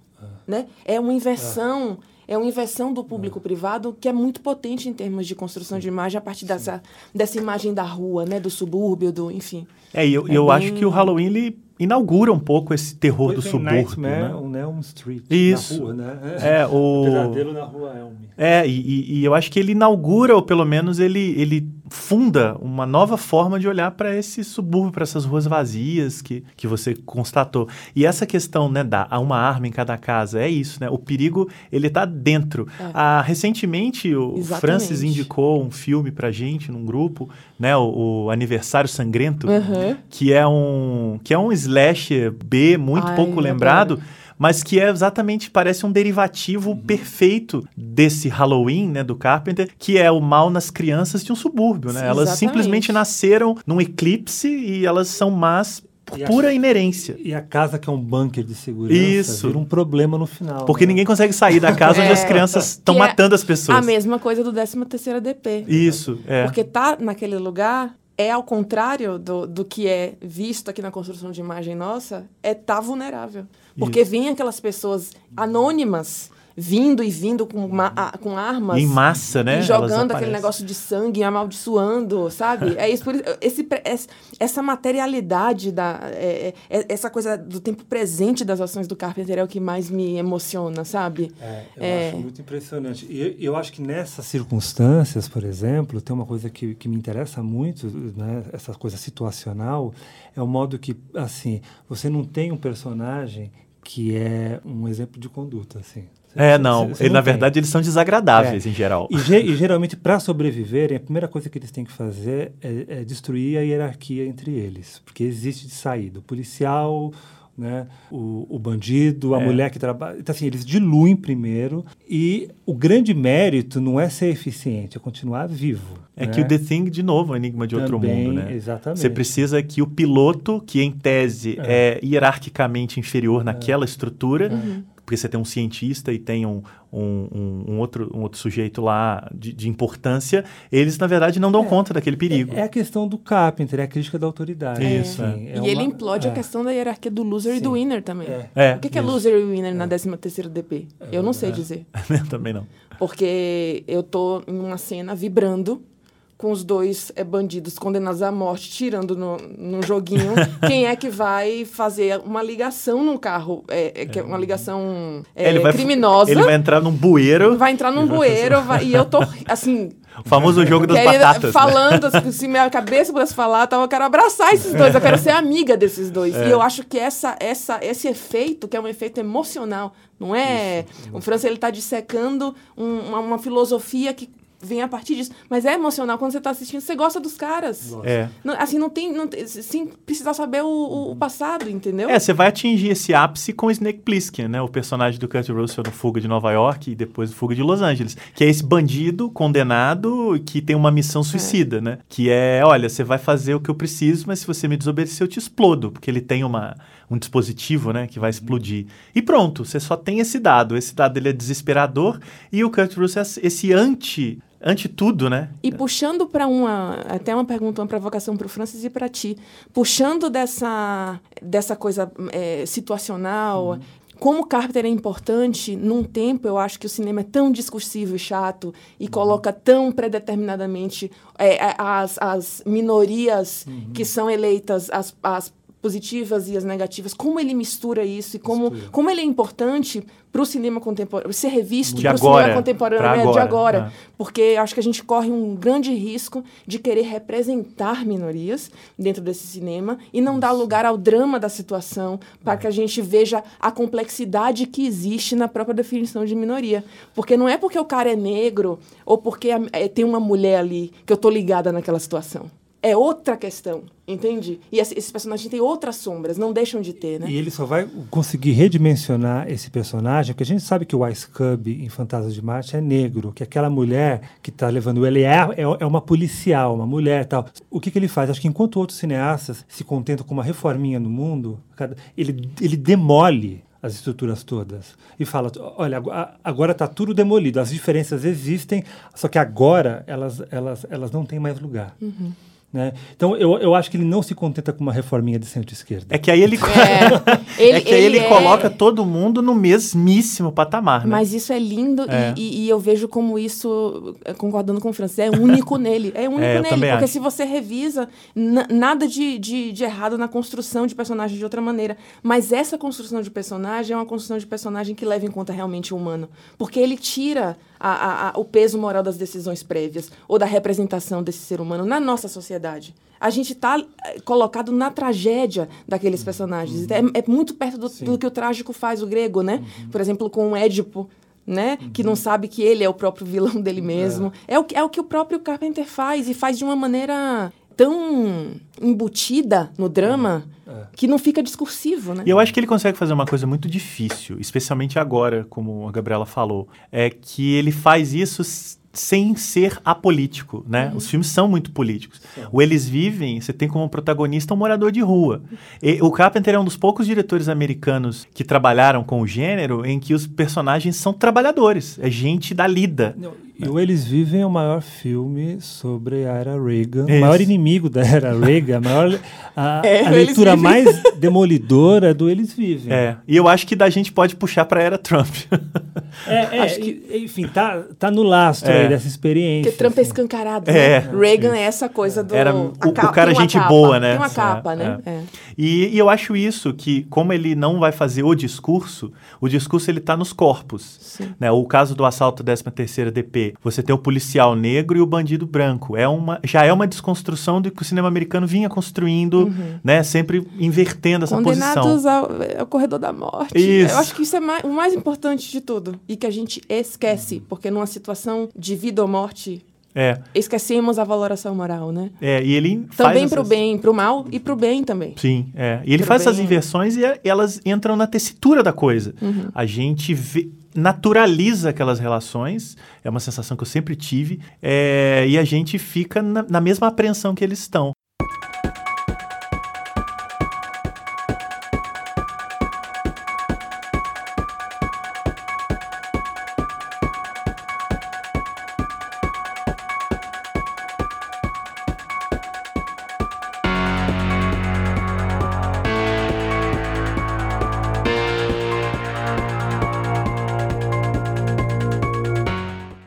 Né? É uma inversão. É uma inversão do público-privado que é muito potente em termos de construção de imagem a partir dessa, dessa imagem da rua, né? do subúrbio, do enfim. É, e eu, É eu bem- acho que o Halloween ele inaugura um pouco esse terror do subúrbio. Nightmare Né? on Elm Street. Isso. Na rua, né? É, o- Pesadelo na rua Elm. É, e, e- e eu acho que ele inaugura, ou pelo menos ele, ele funda uma nova forma de olhar para esse subúrbio, para essas ruas vazias que, que você constatou. E essa questão, né, da há uma arma em cada casa, é isso, né? O perigo, ele tá dentro. É. Ah, recentemente, o Exatamente. Francis indicou um filme pra gente num grupo, né, o, o Aniversário Sangrento, Uhum. que é um que é um slasher B muito Ai, pouco lembrado, adoro. mas que é exatamente parece um derivativo Uhum. perfeito desse Halloween, né, do Carpenter, que é o mal nas crianças de um subúrbio, né? Sim, elas exatamente. simplesmente nasceram num eclipse e elas são más por E a- pura inerência. E a casa que é um bunker de segurança Isso. vira um problema no final. Porque né? ninguém consegue sair da casa onde É, as crianças estão é matando as pessoas. A mesma coisa do 13º DP. Isso, é. Porque tá naquele lugar é ao contrário do, do que é visto aqui na construção de imagem nossa, é tá vulnerável. Porque vem aquelas pessoas anônimas vindo e vindo com, ma- a- com armas. E em massa, né? Jogando aquele negócio de sangue, amaldiçoando, sabe? É isso, por esse, essa materialidade, da, é- é- essa coisa do tempo presente das ações do Carpenter é o que mais me emociona, sabe? É, eu É. acho muito impressionante. E eu, eu acho que nessas circunstâncias, por exemplo, tem uma coisa que, que me interessa muito, né, essa coisa situacional, é o modo que, assim, você não tem um personagem que é um exemplo de conduta, assim. É, não. você Ele, na tem. verdade, eles são desagradáveis É. em geral. E, ge- e geralmente, para sobreviverem, a primeira coisa que eles têm que fazer é, é destruir a hierarquia entre eles. Porque existe de saída. O policial, né? O, o bandido, a é. mulher que trabalha. Então, assim, eles diluem primeiro e o grande mérito não é ser eficiente, é continuar vivo. É né? que o The Thing, de novo, é um enigma de Também, outro mundo, né? Exatamente. Você precisa que o piloto, que em tese é, é hierarquicamente inferior naquela é. estrutura, uhum porque você tem um cientista e tem um, um, um, outro, um outro sujeito lá de, de, importância, eles, na verdade, não dão é, conta daquele perigo. É, é, a questão do Carpenter, é a crítica da autoridade. Isso. É. e uma, ele implode a é. questão da hierarquia do loser Sim. e do winner também. É. o que, que é loser e winner na 13 terceira DP? eu não sei dizer. também não. Porque eu tô em uma cena vibrando com os dois é, bandidos condenados à morte, tirando no, no joguinho, quem é que vai fazer uma ligação no carro, é, é, é uma ligação é, ele vai, criminosa. Ele vai entrar num bueiro. Vai entrar num bueiro, vai, e eu tô, assim... O famoso jogo das batatas. Né? Falando, né? se minha cabeça pudesse falar, eu quero abraçar esses dois, eu quero ser amiga desses dois. É. E eu acho que essa, essa, esse efeito, que é um efeito emocional, não é... Isso. O França, ele está dissecando um, uma, uma filosofia que vem a partir disso. Mas é emocional quando você está assistindo, você gosta dos caras. É. Não, assim, não tem. Não, sem precisar saber o, o, passado, entendeu? É, você vai atingir esse ápice com Snake Plissken, né? O personagem do Kurt Russell no Fuga de Nova York e depois no Fuga de Los Angeles. Que é esse bandido condenado que tem uma missão é. suicida, é. né? Que é, olha, você vai fazer o que eu preciso, mas se você me desobedecer, eu te explodo. Porque ele tem uma, um dispositivo, né? Que vai explodir. E pronto, você só tem esse dado. Esse dado ele é desesperador e o Kurt Russell é esse anti ante tudo, né? E puxando para uma até uma pergunta, uma provocação para o Francis e para ti, puxando dessa dessa coisa é, situacional. Uhum. Como Carpenter é importante num tempo, eu acho que o cinema é tão discursivo e chato e uhum. coloca tão predeterminadamente é, as, as minorias uhum. que são eleitas, as, as positivas e as negativas, como ele mistura isso e como, como ele é importante para o cinema contemporâneo, ser revisto para o cinema contemporâneo agora, de agora. É. Porque acho que a gente corre um grande risco de querer representar minorias dentro desse cinema e não isso. dar lugar ao drama da situação para é. que a gente veja a complexidade que existe na própria definição de minoria. Porque não é porque o cara é negro ou porque é, tem uma mulher ali que eu estou ligada naquela situação é outra questão, entende? E esses personagens têm outras sombras, não deixam de ter, né? E ele só vai conseguir redimensionar esse personagem, porque a gente sabe que o Ice Cub em Fantasma de Marte é negro, que aquela mulher que está levando ele é, é, é, uma policial, uma mulher tal. O que, que ele faz? Acho que enquanto outros cineastas se contentam com uma reforminha no mundo, ele, ele demole as estruturas todas e fala, olha, agora está tudo demolido, as diferenças existem, só que agora elas, elas, elas não têm mais lugar. Uhum. Né? Então, eu, eu acho que ele não se contenta com uma reforminha de centro-esquerda. É que aí ele, é, ele, é que aí ele, ele é... coloca todo mundo no mesmíssimo patamar. Né? Mas isso é lindo é. E, e, eu vejo como isso, eh, concordando com o Francis, é único nele. É único é, nele. Porque acho. se você revisa, nada de, de, de, errado na construção de personagem de outra maneira. Mas essa construção de personagem é uma construção de personagem que leva em conta realmente o humano. Porque ele tira a, a, o peso moral das decisões prévias ou da representação desse ser humano na nossa sociedade. A gente está eh, colocado na tragédia daqueles personagens. Uhum. É, é, muito perto do, do, que o trágico faz, o grego, né? Uhum. Por exemplo, com o Édipo, né? Uhum. Que não sabe que ele é o próprio vilão dele mesmo. É. é. o, é o que o próprio Carpenter faz e faz de uma maneira tão embutida no drama é. que não fica discursivo, né? E eu acho que ele consegue fazer uma coisa muito difícil, especialmente agora, como a Gabriela falou, é que ele faz isso sem ser apolítico, né? Uhum. Os filmes são muito políticos. Sim. O Eles Vivem, você tem como protagonista um morador de rua. E, o Carpenter é um dos poucos diretores americanos que trabalharam com o gênero em que os personagens são trabalhadores, é gente da lida. Não, e o Eles Vivem é o maior filme sobre a era Reagan, Isso. o maior inimigo da era Reagan, a, maior, a, é, a leitura mais demolidora do Eles Vivem. É, e eu acho que da gente pode puxar para a era Trump. É, é que... enfim, tá, tá no lastro é. dessa experiência. Porque Trump é assim. é escancarado, né? É. Reagan é essa coisa do... Era o, o cara gente capa, boa, né? Tem uma capa, né? É. E, e, eu acho isso, que como ele não vai fazer o discurso, o discurso ele tá nos corpos. Né? O caso do assalto 13ª DP, você tem o policial negro e o bandido branco. É uma, já é uma desconstrução do que o cinema americano vinha construindo, uhum. né? Sempre invertendo essa Condenados posição. Ao, ao corredor da morte. Isso. Eu acho que isso é mais, o mais importante de tudo. E que a gente esquece, porque numa situação de vida ou morte É. Esquecemos a valoração moral, né? É, e ele Também pro essas- bem, pro mal e pro bem também. Sim, é. E ele Pro faz essas bem. inversões e a- elas entram na tessitura da coisa. Uhum. A gente vê- naturaliza aquelas relações, é uma sensação que eu sempre tive, é, e a gente fica na, na mesma apreensão que eles estão.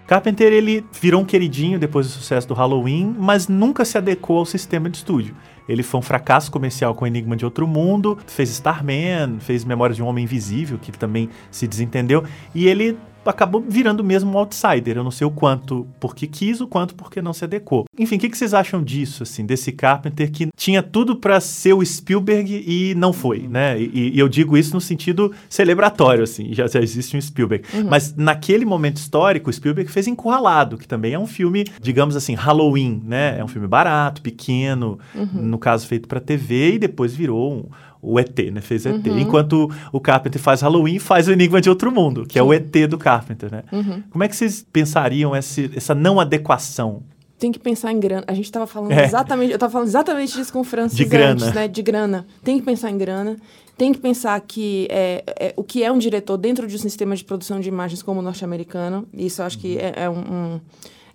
Carpenter ele virou um queridinho depois do sucesso do Halloween, mas nunca se adequou ao sistema de estúdio. Ele foi um fracasso comercial com Enigma de Outro Mundo, fez Starman, fez Memórias de um Homem Invisível, que também se desentendeu, e ele acabou virando mesmo um outsider. Eu não sei o quanto porque quis, o quanto porque não se adequou. Enfim, o que, que vocês acham disso, assim, desse Carpenter que tinha tudo para ser o Spielberg e não foi, né? E, e eu digo isso no sentido celebratório, assim, já, já existe um Spielberg. Mas naquele momento histórico, o Spielberg fez Encurralado, que também é um filme, digamos assim, Halloween, né? É um filme barato, pequeno, no caso feito para TV, e depois virou um, o ET, né? Fez ET. Enquanto o Carpenter faz Halloween, faz o Enigma de Outro Mundo, que é o ET do Carpenter, né? Como é que vocês pensariam esse, essa não adequação? Tem que pensar em grana. A gente estava falando É. exatamente, eu estava falando exatamente disso com o Francis De grana. antes, né? De grana. Tem que pensar em grana. Tem que pensar que é, é, o que é um diretor dentro de um sistema de produção de imagens como o norte-americano. Isso eu acho que é, é um, um-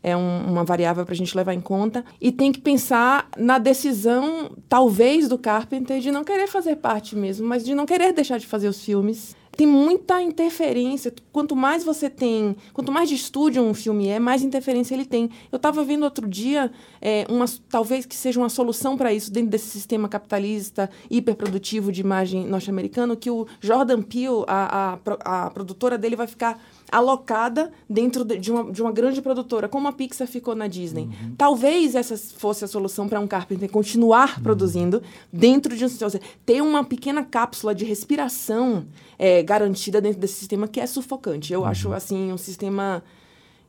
é um- uma variável para a gente levar em conta. E tem que pensar na decisão, talvez, do Carpenter de não querer fazer parte mesmo, mas de não querer deixar de fazer os filmes. Tem muita interferência. Quanto mais você tem, quanto mais de estúdio um filme é, mais interferência ele tem. Eu estava vendo outro dia, é, uma, talvez que seja uma solução para isso dentro desse sistema capitalista hiperprodutivo de imagem norte-americano, que o Jordan Peele, a, a, a produtora dele, vai ficar alocada dentro de uma, de uma grande produtora, como a Pixar ficou na Disney. Talvez essa fosse a solução para um Carpenter continuar produzindo dentro de um sistema. Ter uma pequena cápsula de respiração é, garantida dentro desse sistema que é sufocante. Eu acho, assim, um sistema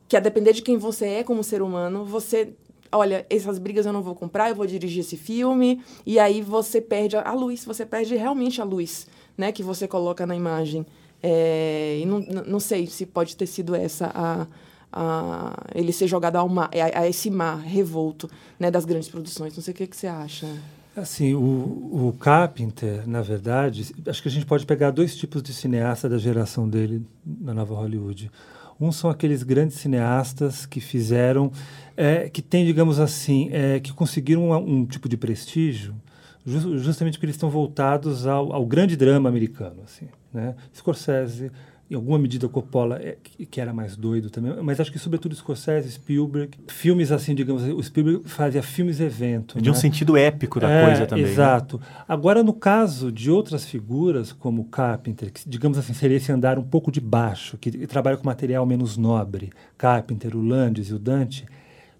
que a depender de quem você é como ser humano, você olha, essas brigas eu não vou comprar, eu vou dirigir esse filme, e aí você perde a, a luz, você perde realmente a luz, né, que você coloca na imagem. É, e não, não sei se pode ter sido essa a, a ele ser jogado ao mar, a, a esse mar revolto, né, das grandes produções. Não sei o que, que você acha. Assim, o, o Carpenter, na verdade, acho que a gente pode pegar dois tipos de cineasta da geração dele na nova Hollywood. Um são aqueles grandes cineastas que fizeram, é, que tem, digamos assim, é, que conseguiram um, tipo de prestígio, ju- justamente porque eles estão voltados ao, ao grande drama americano, assim, né? Scorsese, em alguma medida Coppola, é, que, era mais doido também, mas acho que sobretudo Scorsese, Spielberg, filmes assim, digamos, o Spielberg fazia filmes evento, De um né? sentido épico da É, coisa também. né? Exato. Agora, no caso de outras figuras, como Carpenter, que, digamos assim, seria esse andar um pouco de baixo, que trabalha com material menos nobre, Carpenter, o Landis e o Dante,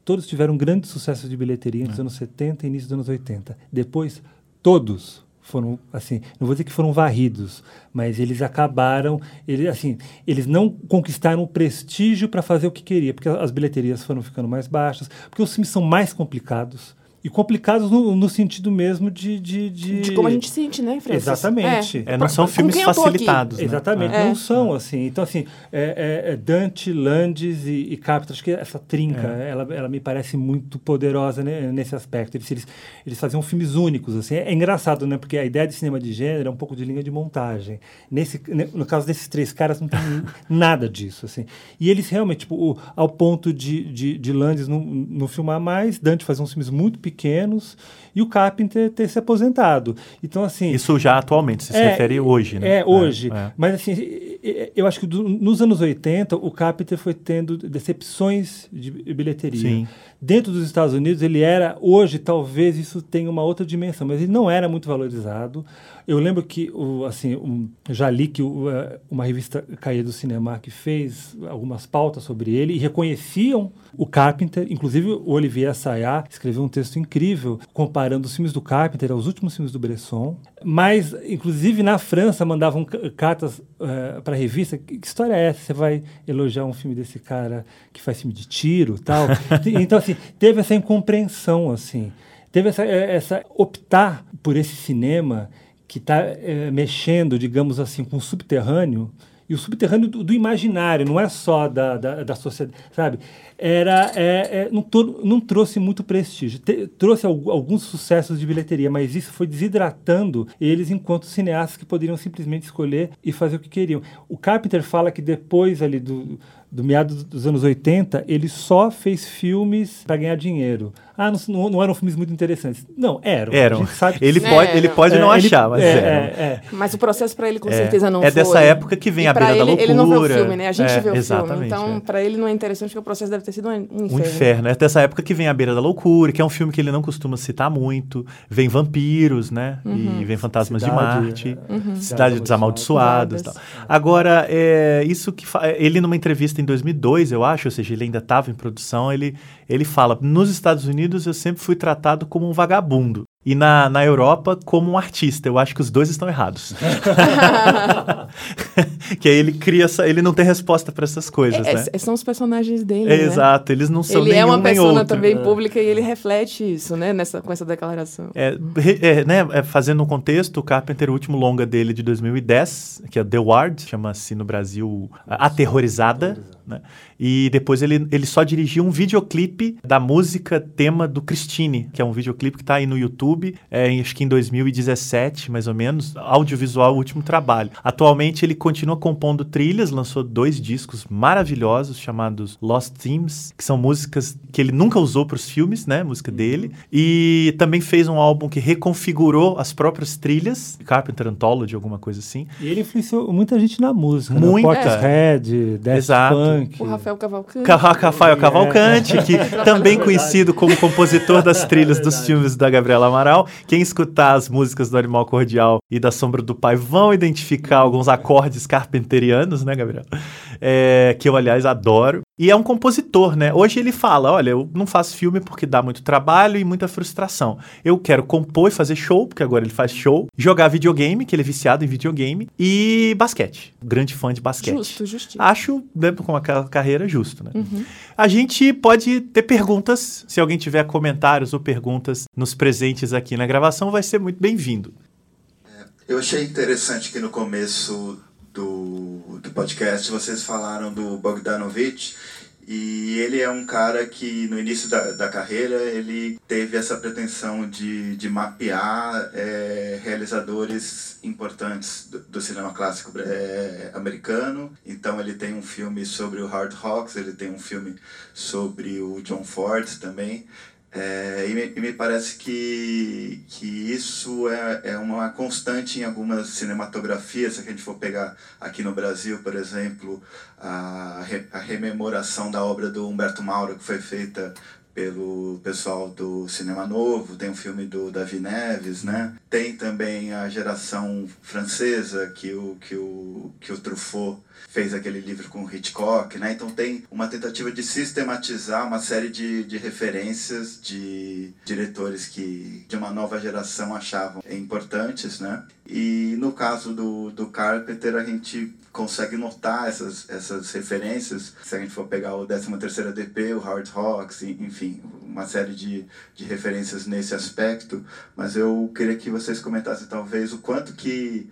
todos tiveram grande sucesso de bilheteria É. nos anos 70 e início dos anos 80. Depois, todos foram, assim, não vou dizer que foram varridos, mas eles acabaram, ele, assim, eles não conquistaram o prestígio para fazer o que queria, porque as bilheterias foram ficando mais baixas, porque os filmes são mais complicados. E complicados no, no sentido mesmo de, de, de... De como a gente sente, né, Francis? Exatamente. É, não são filmes facilitados. né? Exatamente, É. não são assim. Então, assim, é, é- é Dante, Landis e, e acho que essa trinca, É. ela, ela me parece muito poderosa né, nesse aspecto. Eles, eles, eles faziam filmes únicos, assim. É, engraçado, né? Porque a ideia de cinema de gênero é um pouco de linha de montagem. Nesse, ne- no caso desses três caras, não tem nada disso, assim. E eles realmente, tipo, o- ao ponto de, de, de Landis não, não filmar mais, Dante fazia uns filmes muito pequenos e o Carpenter ter se aposentado. Então, assim... Isso já atualmente, se, se É, refere hoje, né? É, hoje. É, é. Mas, assim, eu acho que do- nos anos 80, o Carpenter foi tendo decepções de bilheteria. Sim. Dentro dos Estados Unidos, ele era, hoje, talvez isso tenha uma outra dimensão, mas ele não era muito valorizado. Eu lembro que, o, assim, um, já li que o, eh, uma revista Caia do Cinema que fez algumas pautas sobre ele e reconheciam o Carpenter, inclusive o Olivier Assayas escreveu um texto incrível comparando os filmes do Carpenter aos últimos filmes do Bresson, mas inclusive na França mandavam ca- cartas para revista, que, história é essa? Você vai elogiar um filme desse cara que faz filme de tiro tal? então, assim, teve essa incompreensão, assim. Teve essa, é, essa optar por esse cinema que está é, mexendo, digamos assim, com o subterrâneo, e o subterrâneo do, do, imaginário, não é só da, da, da sociedade, sabe? Era, é, é, não, to, não, trouxe muito prestígio. Te, trouxe alguns sucessos de bilheteria, mas isso foi desidratando eles enquanto cineastas que poderiam simplesmente escolher e fazer o que queriam. O Carpenter fala que depois ali do, do meado dos anos 80, ele só fez filmes para ganhar dinheiro. Ah, não, não, eram filmes muito interessantes. Não, eram. Eram. ele, pode, ele pode não é, achar, ele, mas é, eram. É, mas o processo para ele com certeza não é foi. É dessa época que vem e a beira ele, da loucura. Ele não vê o filme, né? A gente vê o filme. Então, para ele não é interessante porque o processo deve ter sido um inferno. Um inferno. É dessa época que vem a beira da loucura, que é um filme que ele não costuma citar muito. Vem vampiros, né? Uhum. E vem fantasmas Cidade, de Marte. Uhum. Cidade dos Amaldiçoados. Tal. Agora, é, isso que ele numa entrevista em 2002, eu acho, ou seja, ele ainda estava em produção, ele, ele fala: nos Estados Unidos eu sempre fui tratado como um vagabundo. E na, na Europa, como um artista. Eu acho que os dois estão errados. que aí ele cria essa. Ele não tem resposta para essas coisas, é, né? É, são os personagens dele. É, né? Exato, eles não são ele nenhum Ele é uma pessoa também pública e ele reflete isso, né? Nessa, com essa declaração. É, é, né, é, fazendo um contexto, o Carpenter, o último longa dele de 2010, que é The Ward, chama-se no Brasil Aterrorizada. Né? E depois ele, ele só dirigiu um videoclipe da música tema do Christine, que é um videoclipe que está aí no YouTube, é, acho que em 2017, mais ou menos, audiovisual, o último trabalho. Atualmente ele continua compondo trilhas, lançou dois discos maravilhosos chamados Lost Themes, que são músicas que ele nunca usou para os filmes, né? Música dele. E também fez um álbum que reconfigurou as próprias trilhas, Carpenter Anthology, alguma coisa assim. E ele influenciou muita gente na música, Muita. Né? Portishead, Death Exato. Punk. O Rafael Cavalcante. Rafael Cavalcante, que também conhecido como compositor das trilhas dos filmes da Gabriela Amaral. Quem escutar as músicas do Animal Cordial e da Sombra do Pai vão identificar alguns acordes carpenterianos, né, Gabriel? É, que eu, aliás, adoro. E é um compositor, né? Hoje ele fala: olha, eu não faço filme porque dá muito trabalho e muita frustração. Eu quero compor e fazer show, porque agora ele faz show, jogar videogame, que ele é viciado em videogame, e basquete. Grande fã de basquete. Justo, justinho. Acho, né, com carreira, justo, né? Uhum. A gente pode ter perguntas. Se alguém tiver comentários ou perguntas nos presentes aqui na gravação, vai ser muito bem-vindo. É, eu achei interessante que no começo do, do podcast, vocês falaram do Bogdanovich e ele é um cara que no início da, da carreira ele teve essa pretensão de, de mapear é, realizadores importantes do, do cinema clássico é, americano. Então ele tem um filme sobre o Hard Rocks, ele tem um filme sobre o John Ford também. É, e, me, e, me, parece que, que isso é, é uma constante em algumas cinematografias, se a gente for pegar aqui no Brasil, por exemplo, a, a rememoração da obra do Humberto Mauro, que foi feita pelo pessoal do Cinema Novo, tem um filme do Davi Neves, né? Tem também a geração francesa que o que o que o Truffaut fez aquele livro com Hitchcock, né? Então tem uma tentativa de sistematizar uma série de, de referências de diretores que de uma nova geração achavam importantes, né? E no caso do, do Carpenter, a gente consegue notar essas, essas referências. Se a gente for pegar o 13º DP, o Hard Rocks, enfim, uma série de, de referências nesse aspecto. Mas eu queria que vocês comentassem talvez o quanto que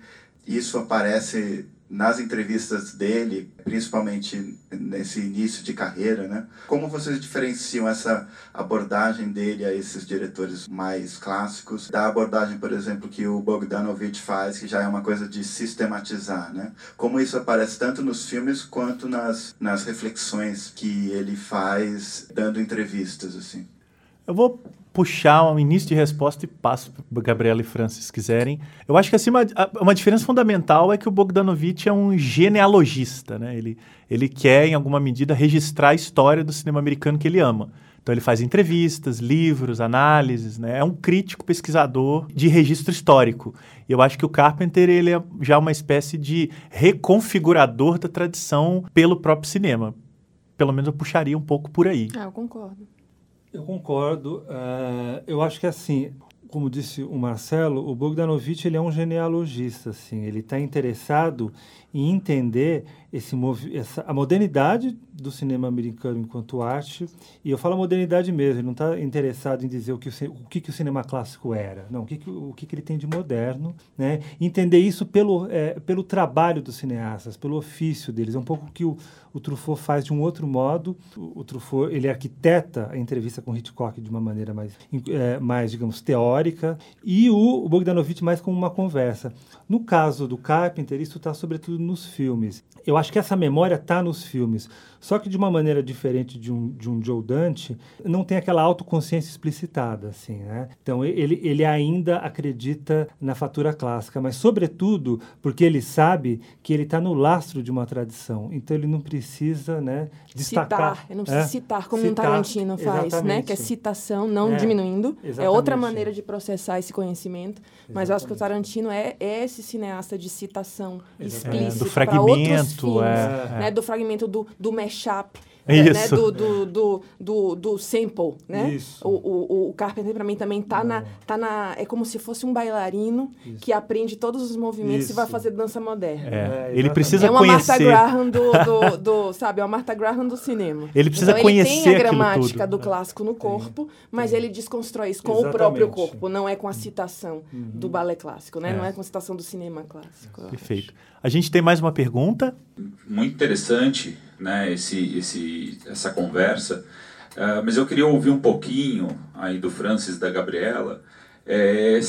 isso aparece nas entrevistas dele, principalmente nesse início de carreira, né? Como vocês diferenciam essa abordagem dele a esses diretores mais clássicos da abordagem, por exemplo, que o Bogdanovich faz, que já é uma coisa de sistematizar, né? Como isso aparece tanto nos filmes quanto nas, nas reflexões que ele faz dando entrevistas, assim. Eu vou puxar um início de resposta e passo para Gabriela e Francis, se quiserem. Eu acho que assim, uma, uma diferença fundamental é que o Bogdanovich é um genealogista, né? Ele, ele quer, em alguma medida, registrar a história do cinema americano que ele ama. Então ele faz entrevistas, livros, análises, né? É um crítico pesquisador de registro histórico. E eu acho que o Carpenter ele é já uma espécie de reconfigurador da tradição pelo próprio cinema. Pelo menos eu puxaria um pouco por aí. Ah, eu concordo. Eu concordo. Uh, eu acho que assim, como disse o Marcelo, o Bogdanovich ele é um genealogista, assim, ele está interessado em entender esse essa, a modernidade do cinema americano enquanto arte, e eu falo modernidade mesmo, ele não está interessado em dizer o que o, o, que, que o cinema clássico era, não, o que, que, o que, que ele tem de moderno, né? entender isso pelo, é, pelo trabalho dos cineastas, pelo ofício deles, é um pouco que o, o Truffaut faz de um outro modo, o, o Truffaut ele arquiteta a entrevista com Hitchcock de uma maneira mais, é, mais digamos, teórica, e o, o Bogdanovich mais como uma conversa. No caso do Carpenter, isso está sobretudo nos filmes. Eu acho que essa memória está nos filmes. Só que de uma maneira diferente de um, de um Joe Dante, não tem aquela autoconsciência explicitada, assim, né? Então, ele, ele ainda acredita na fatura clássica, mas sobretudo porque ele sabe que ele está no lastro de uma tradição. Então, ele não precisa, né, destacar. Citar, ele não precisa é? citar, como citar, um Tarantino faz, exatamente. né? Que é citação, não é, diminuindo. É outra maneira de processar esse conhecimento. Exatamente. Mas eu acho que o Tarantino é, é esse cineasta de citação explícita. É, do fragmento, é, né? Do fragmento do, do mashup. Né, né, do, do, do, do, do sample, né? Isso. O, o, o Carpenter, para mim, também tá na, tá na... É como se fosse um bailarino Isso. que aprende todos os movimentos Isso. e vai fazer dança moderna. É. É, ele precisa é uma conhecer... Martha Graham do, do, do, Sabe? É uma Martha Graham do cinema. Ele precisa então, conhecer Ele tem a gramática do clássico no corpo, mas ele desconstrói isso com Exatamente. o próprio corpo, não é com a citação uhum. do balé clássico, né? É. Não é com a citação do cinema clássico. Perfeito. A gente tem mais uma pergunta? Muito interessante né, esse, esse, essa conversa, uh, mas eu queria ouvir um pouquinho aí do Francis da Gabriela, é,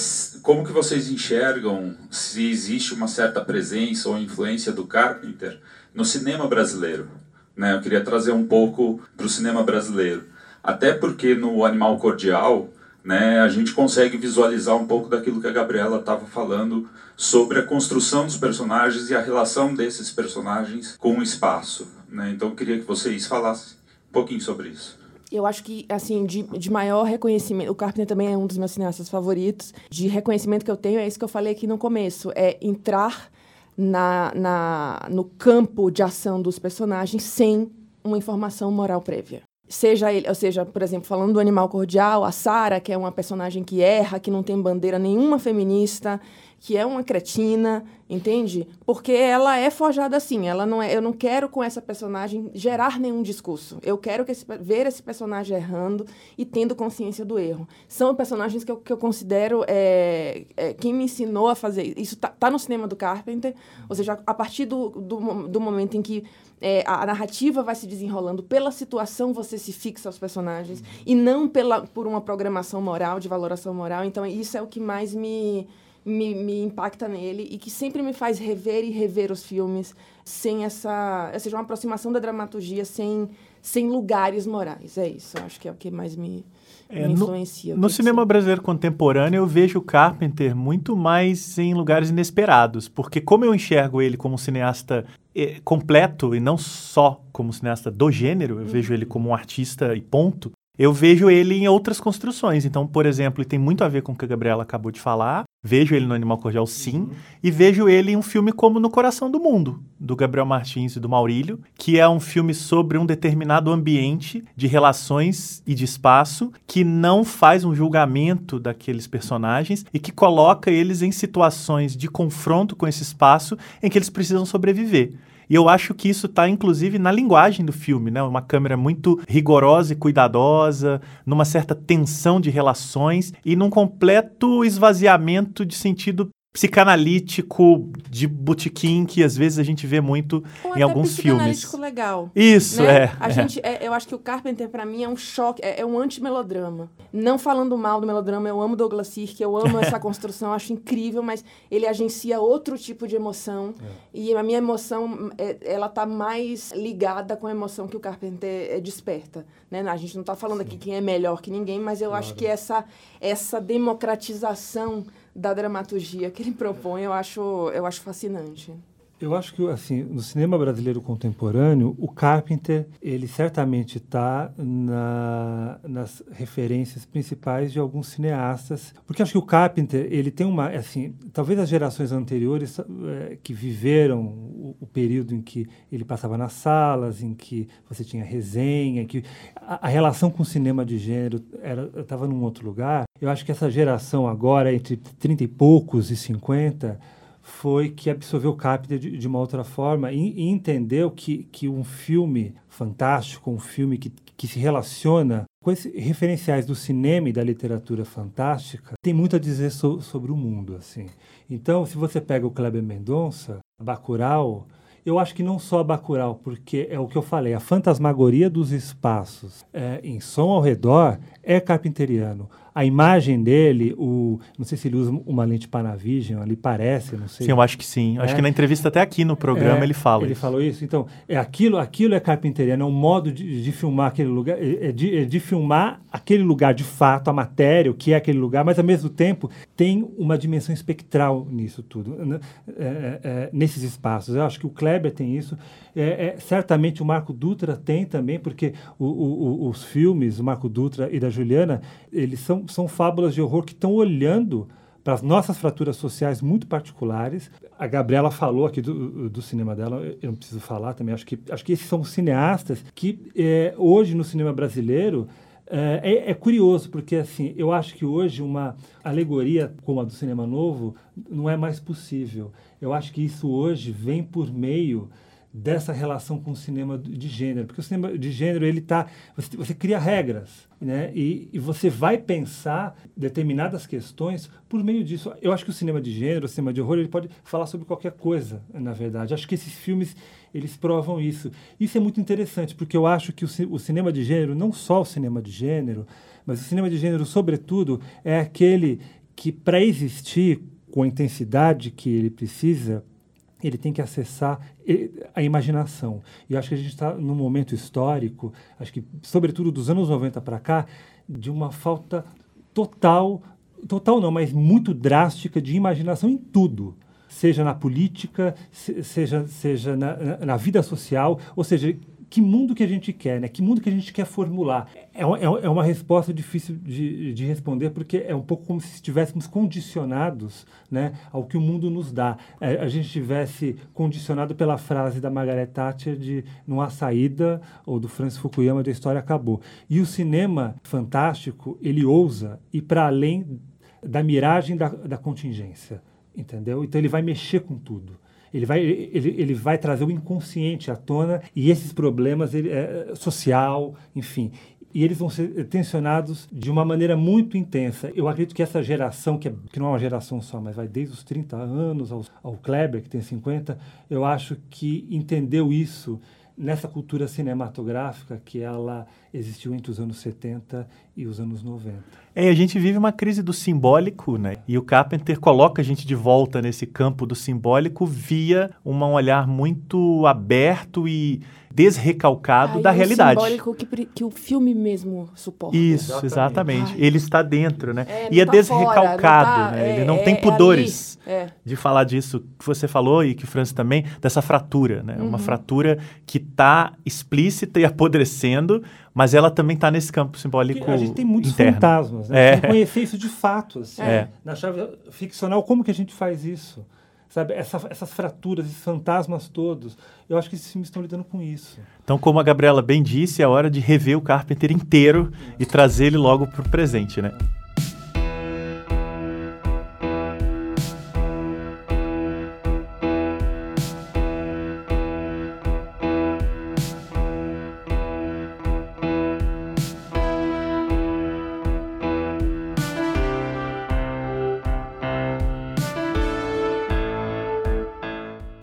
como que vocês enxergam se existe uma certa presença ou influência do Carpenter no cinema brasileiro? Né? Eu queria trazer um pouco para o cinema brasileiro. Até porque no Animal Cordial né, a gente consegue visualizar um pouco daquilo que a Gabriela estava falando sobre a construção dos personagens e a relação desses personagens com o espaço. Né? Então eu queria que vocês falassem um pouquinho sobre isso. Eu acho que, assim, de, de maior reconhecimento... O Carpenter também é um dos meus cineastas favoritos. De reconhecimento que eu tenho, é isso que eu falei aqui no começo. É entrar na, na, no campo de ação dos personagens sem uma informação moral prévia. Seja ele, ou seja, por exemplo, falando do animal cordial, a Sara, que é uma personagem que erra, que não tem bandeira nenhuma feminista, que é uma cretina, entende? Porque ela é forjada assim. Ela não é. Eu não quero com essa personagem gerar nenhum discurso. Eu quero que esse, ver esse personagem errando e tendo consciência do erro. São personagens que eu, que eu considero é, é, quem me ensinou a fazer isso. Tá, tá, no cinema do Carpenter, ou seja, a partir do, do, do momento em que é, a narrativa vai se desenrolando pela situação você se fixa aos personagens e não pela por uma programação moral de valoração moral então isso é o que mais me me, me impacta nele e que sempre me faz rever e rever os filmes sem essa, ou seja, uma aproximação da dramaturgia sem, sem lugares morais. É isso, acho que é o que mais me, é, me influencia. No, no cinema brasileiro contemporâneo, eu vejo o Carpenter muito mais em lugares inesperados, porque como eu enxergo ele como um cineasta é, completo e não só como cineasta do gênero, eu uhum. vejo ele como um artista e ponto. Eu vejo ele em outras construções. Então, por exemplo, e tem muito a ver com o que a Gabriela acabou de falar. Vejo ele no Animal Cordial, sim. Uhum. E vejo ele em um filme como No Coração do Mundo, do Gabriel Martins e do Maurílio, que é um filme sobre um determinado ambiente de relações e de espaço que não faz um julgamento daqueles personagens e que coloca eles em situações de confronto com esse espaço em que eles precisam sobreviver. E eu acho que isso está, inclusive, na linguagem do filme, né? Uma câmera muito rigorosa e cuidadosa, numa certa tensão de relações e num completo esvaziamento de sentido psicanalítico de botequim que às vezes a gente vê muito Ou em alguns filmes. legal. Isso, né? é. A é. gente, é, eu acho que o Carpenter para mim é um choque, é, é um anti-melodrama. Não falando mal do melodrama, eu amo Douglas Sirk, eu amo essa construção, acho incrível, mas ele agencia outro tipo de emoção é. e a minha emoção é, ela tá mais ligada com a emoção que o Carpenter é, desperta, né? A gente não tá falando Sim. aqui quem é melhor que ninguém, mas eu claro. acho que essa essa democratização da dramaturgia que ele propõe, eu acho, eu acho fascinante. Eu acho que assim, no cinema brasileiro contemporâneo, o Carpenter, ele certamente está na, nas referências principais de alguns cineastas, porque acho que o Carpenter, ele tem uma, assim, talvez as gerações anteriores é, que viveram o, o, período em que ele passava nas salas, em que você tinha resenha, que a, a relação com o cinema de gênero estava num outro lugar. Eu acho que essa geração agora, entre 30 e poucos e 50, foi que absorveu o Capita de, de, uma outra forma e, e, entendeu que, que um filme fantástico, um filme que, que se relaciona com esses referenciais do cinema e da literatura fantástica, tem muito a dizer so, sobre o mundo. assim. Então, se você pega o Kleber Mendonça, Bacurau, eu acho que não só Bacurau, porque é o que eu falei, a fantasmagoria dos espaços é, em som ao redor é carpinteriano a imagem dele, o, não sei se ele usa uma lente Panavision, ali parece, não sei. Sim, eu acho que sim. É. Acho que na entrevista até aqui no programa é, ele fala Ele isso. falou isso. Então, é aquilo, aquilo é carpinteria, é um modo de, de filmar aquele lugar, é, é de, é de, filmar aquele lugar de fato, a matéria, o que é aquele lugar, mas ao mesmo tempo tem uma dimensão espectral nisso tudo, né? é, nesses espaços. Eu acho que o Kleber tem isso. Certamente o Marco Dutra tem também, porque o, o, os filmes, o Marco Dutra e da Juliana, eles são são, fábulas de horror que estão olhando para as nossas fraturas sociais muito particulares. A Gabriela falou aqui do, do, cinema dela, eu não preciso falar também. Acho que, acho que esses são cineastas que é, hoje no cinema brasileiro é, é, é, curioso, porque assim, eu acho que hoje uma alegoria como a do cinema novo não é mais possível. Eu acho que isso hoje vem por meio dessa relação com o cinema de gênero, porque o cinema de gênero ele tá você, você cria regras, né? E, e, você vai pensar determinadas questões por meio disso. Eu acho que o cinema de gênero, o cinema de horror, ele pode falar sobre qualquer coisa, na verdade. Acho que esses filmes eles provam isso. Isso é muito interessante, porque eu acho que o, o cinema de gênero, não só o cinema de gênero, mas o cinema de gênero, sobretudo, é aquele que para existir com a intensidade que ele precisa ele tem que acessar a imaginação. E eu acho que a gente está num momento histórico, acho que, sobretudo dos anos 90 para cá, de uma falta total, total não, mas muito drástica de imaginação em tudo. Seja na política, seja, seja na, na, na vida social, ou seja, que mundo que a gente quer, né? Que mundo que a gente quer formular? É, é, é uma resposta difícil de, de responder, porque é um pouco como se estivéssemos condicionados né, ao que o mundo nos dá. É, a gente estivesse condicionado pela frase da Margaret Thatcher de não há saída, ou do Francis Fukuyama de a história acabou. E o cinema fantástico, ele ousa ir para além da miragem da, da contingência, entendeu? Então ele vai mexer com tudo. Ele vai, ele, ele vai trazer o inconsciente à tona e esses problemas ele, é, social, enfim e eles vão ser tensionados de uma maneira muito intensa. Eu acredito que essa geração, que, é, que não é uma geração só, mas vai desde os 30 anos ao, ao Kleber, que tem 50, eu acho que entendeu isso nessa cultura cinematográfica que ela existiu entre os anos 70 e os anos 90. É, a gente vive uma crise do simbólico, né? E o Carpenter coloca a gente de volta nesse campo do simbólico via um olhar muito aberto e desrecalcado da realidade. simbólico que, que o filme mesmo suporta. Isso, exatamente. Ai. Ele está dentro, né? É, e é tá desrecalcado, fora, tá, né? É, Ele não é, tem é pudores é. de falar disso que você falou e que o Francis também, dessa fratura, né? Uhum. Uma fratura que está explícita e apodrecendo, mas ela também está nesse campo simbólico Porque A gente tem muitos interno. fantasmas, né? É. Tem conhecer isso de fato, assim, na chave ficcional, como que a gente faz isso? sabe? Essa, essas fraturas, esses fantasmas todos. Eu acho que esses filmes estão lidando com isso. Então, como a Gabriela bem disse, é hora de rever o Carpenter inteiro e trazer ele logo para o presente, né?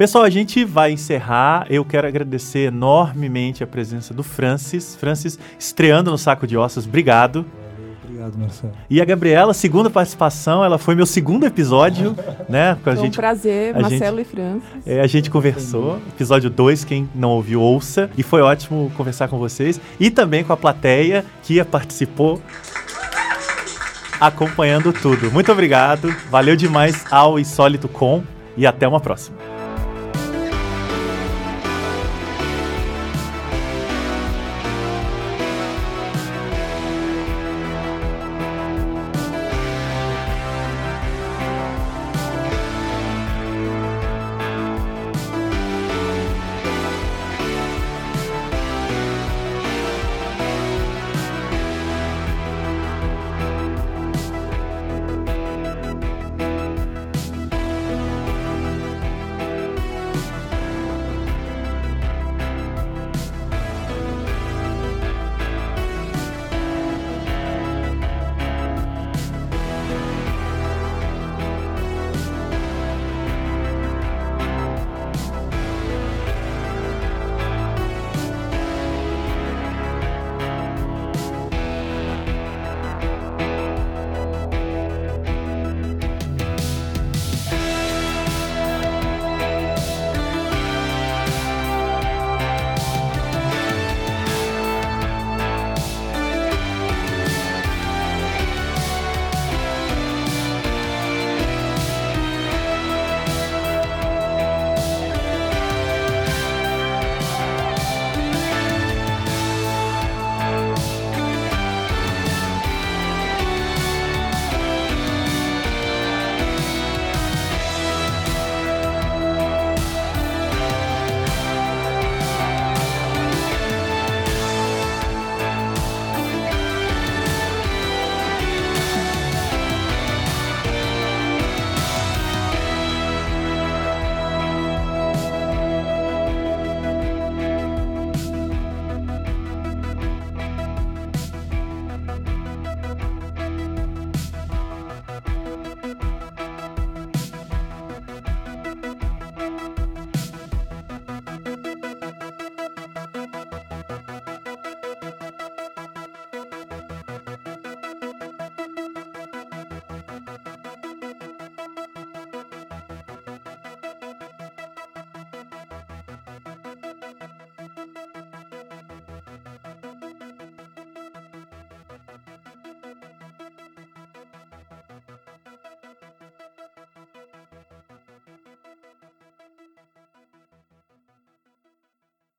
Pessoal, a gente vai encerrar. Eu quero agradecer enormemente a presença do Francis. Francis estreando no Saco de Ossos. Obrigado. Obrigado, Marcelo. E a Gabriela, segunda participação, ela foi meu segundo episódio, né? Com a foi gente, um prazer, Marcelo gente, e Francis. É, a gente conversou, episódio 2, quem não ouviu, ouça. E foi ótimo conversar com vocês. E também com a plateia que participou acompanhando tudo. Muito obrigado, valeu demais ao Insólito Com e até uma próxima.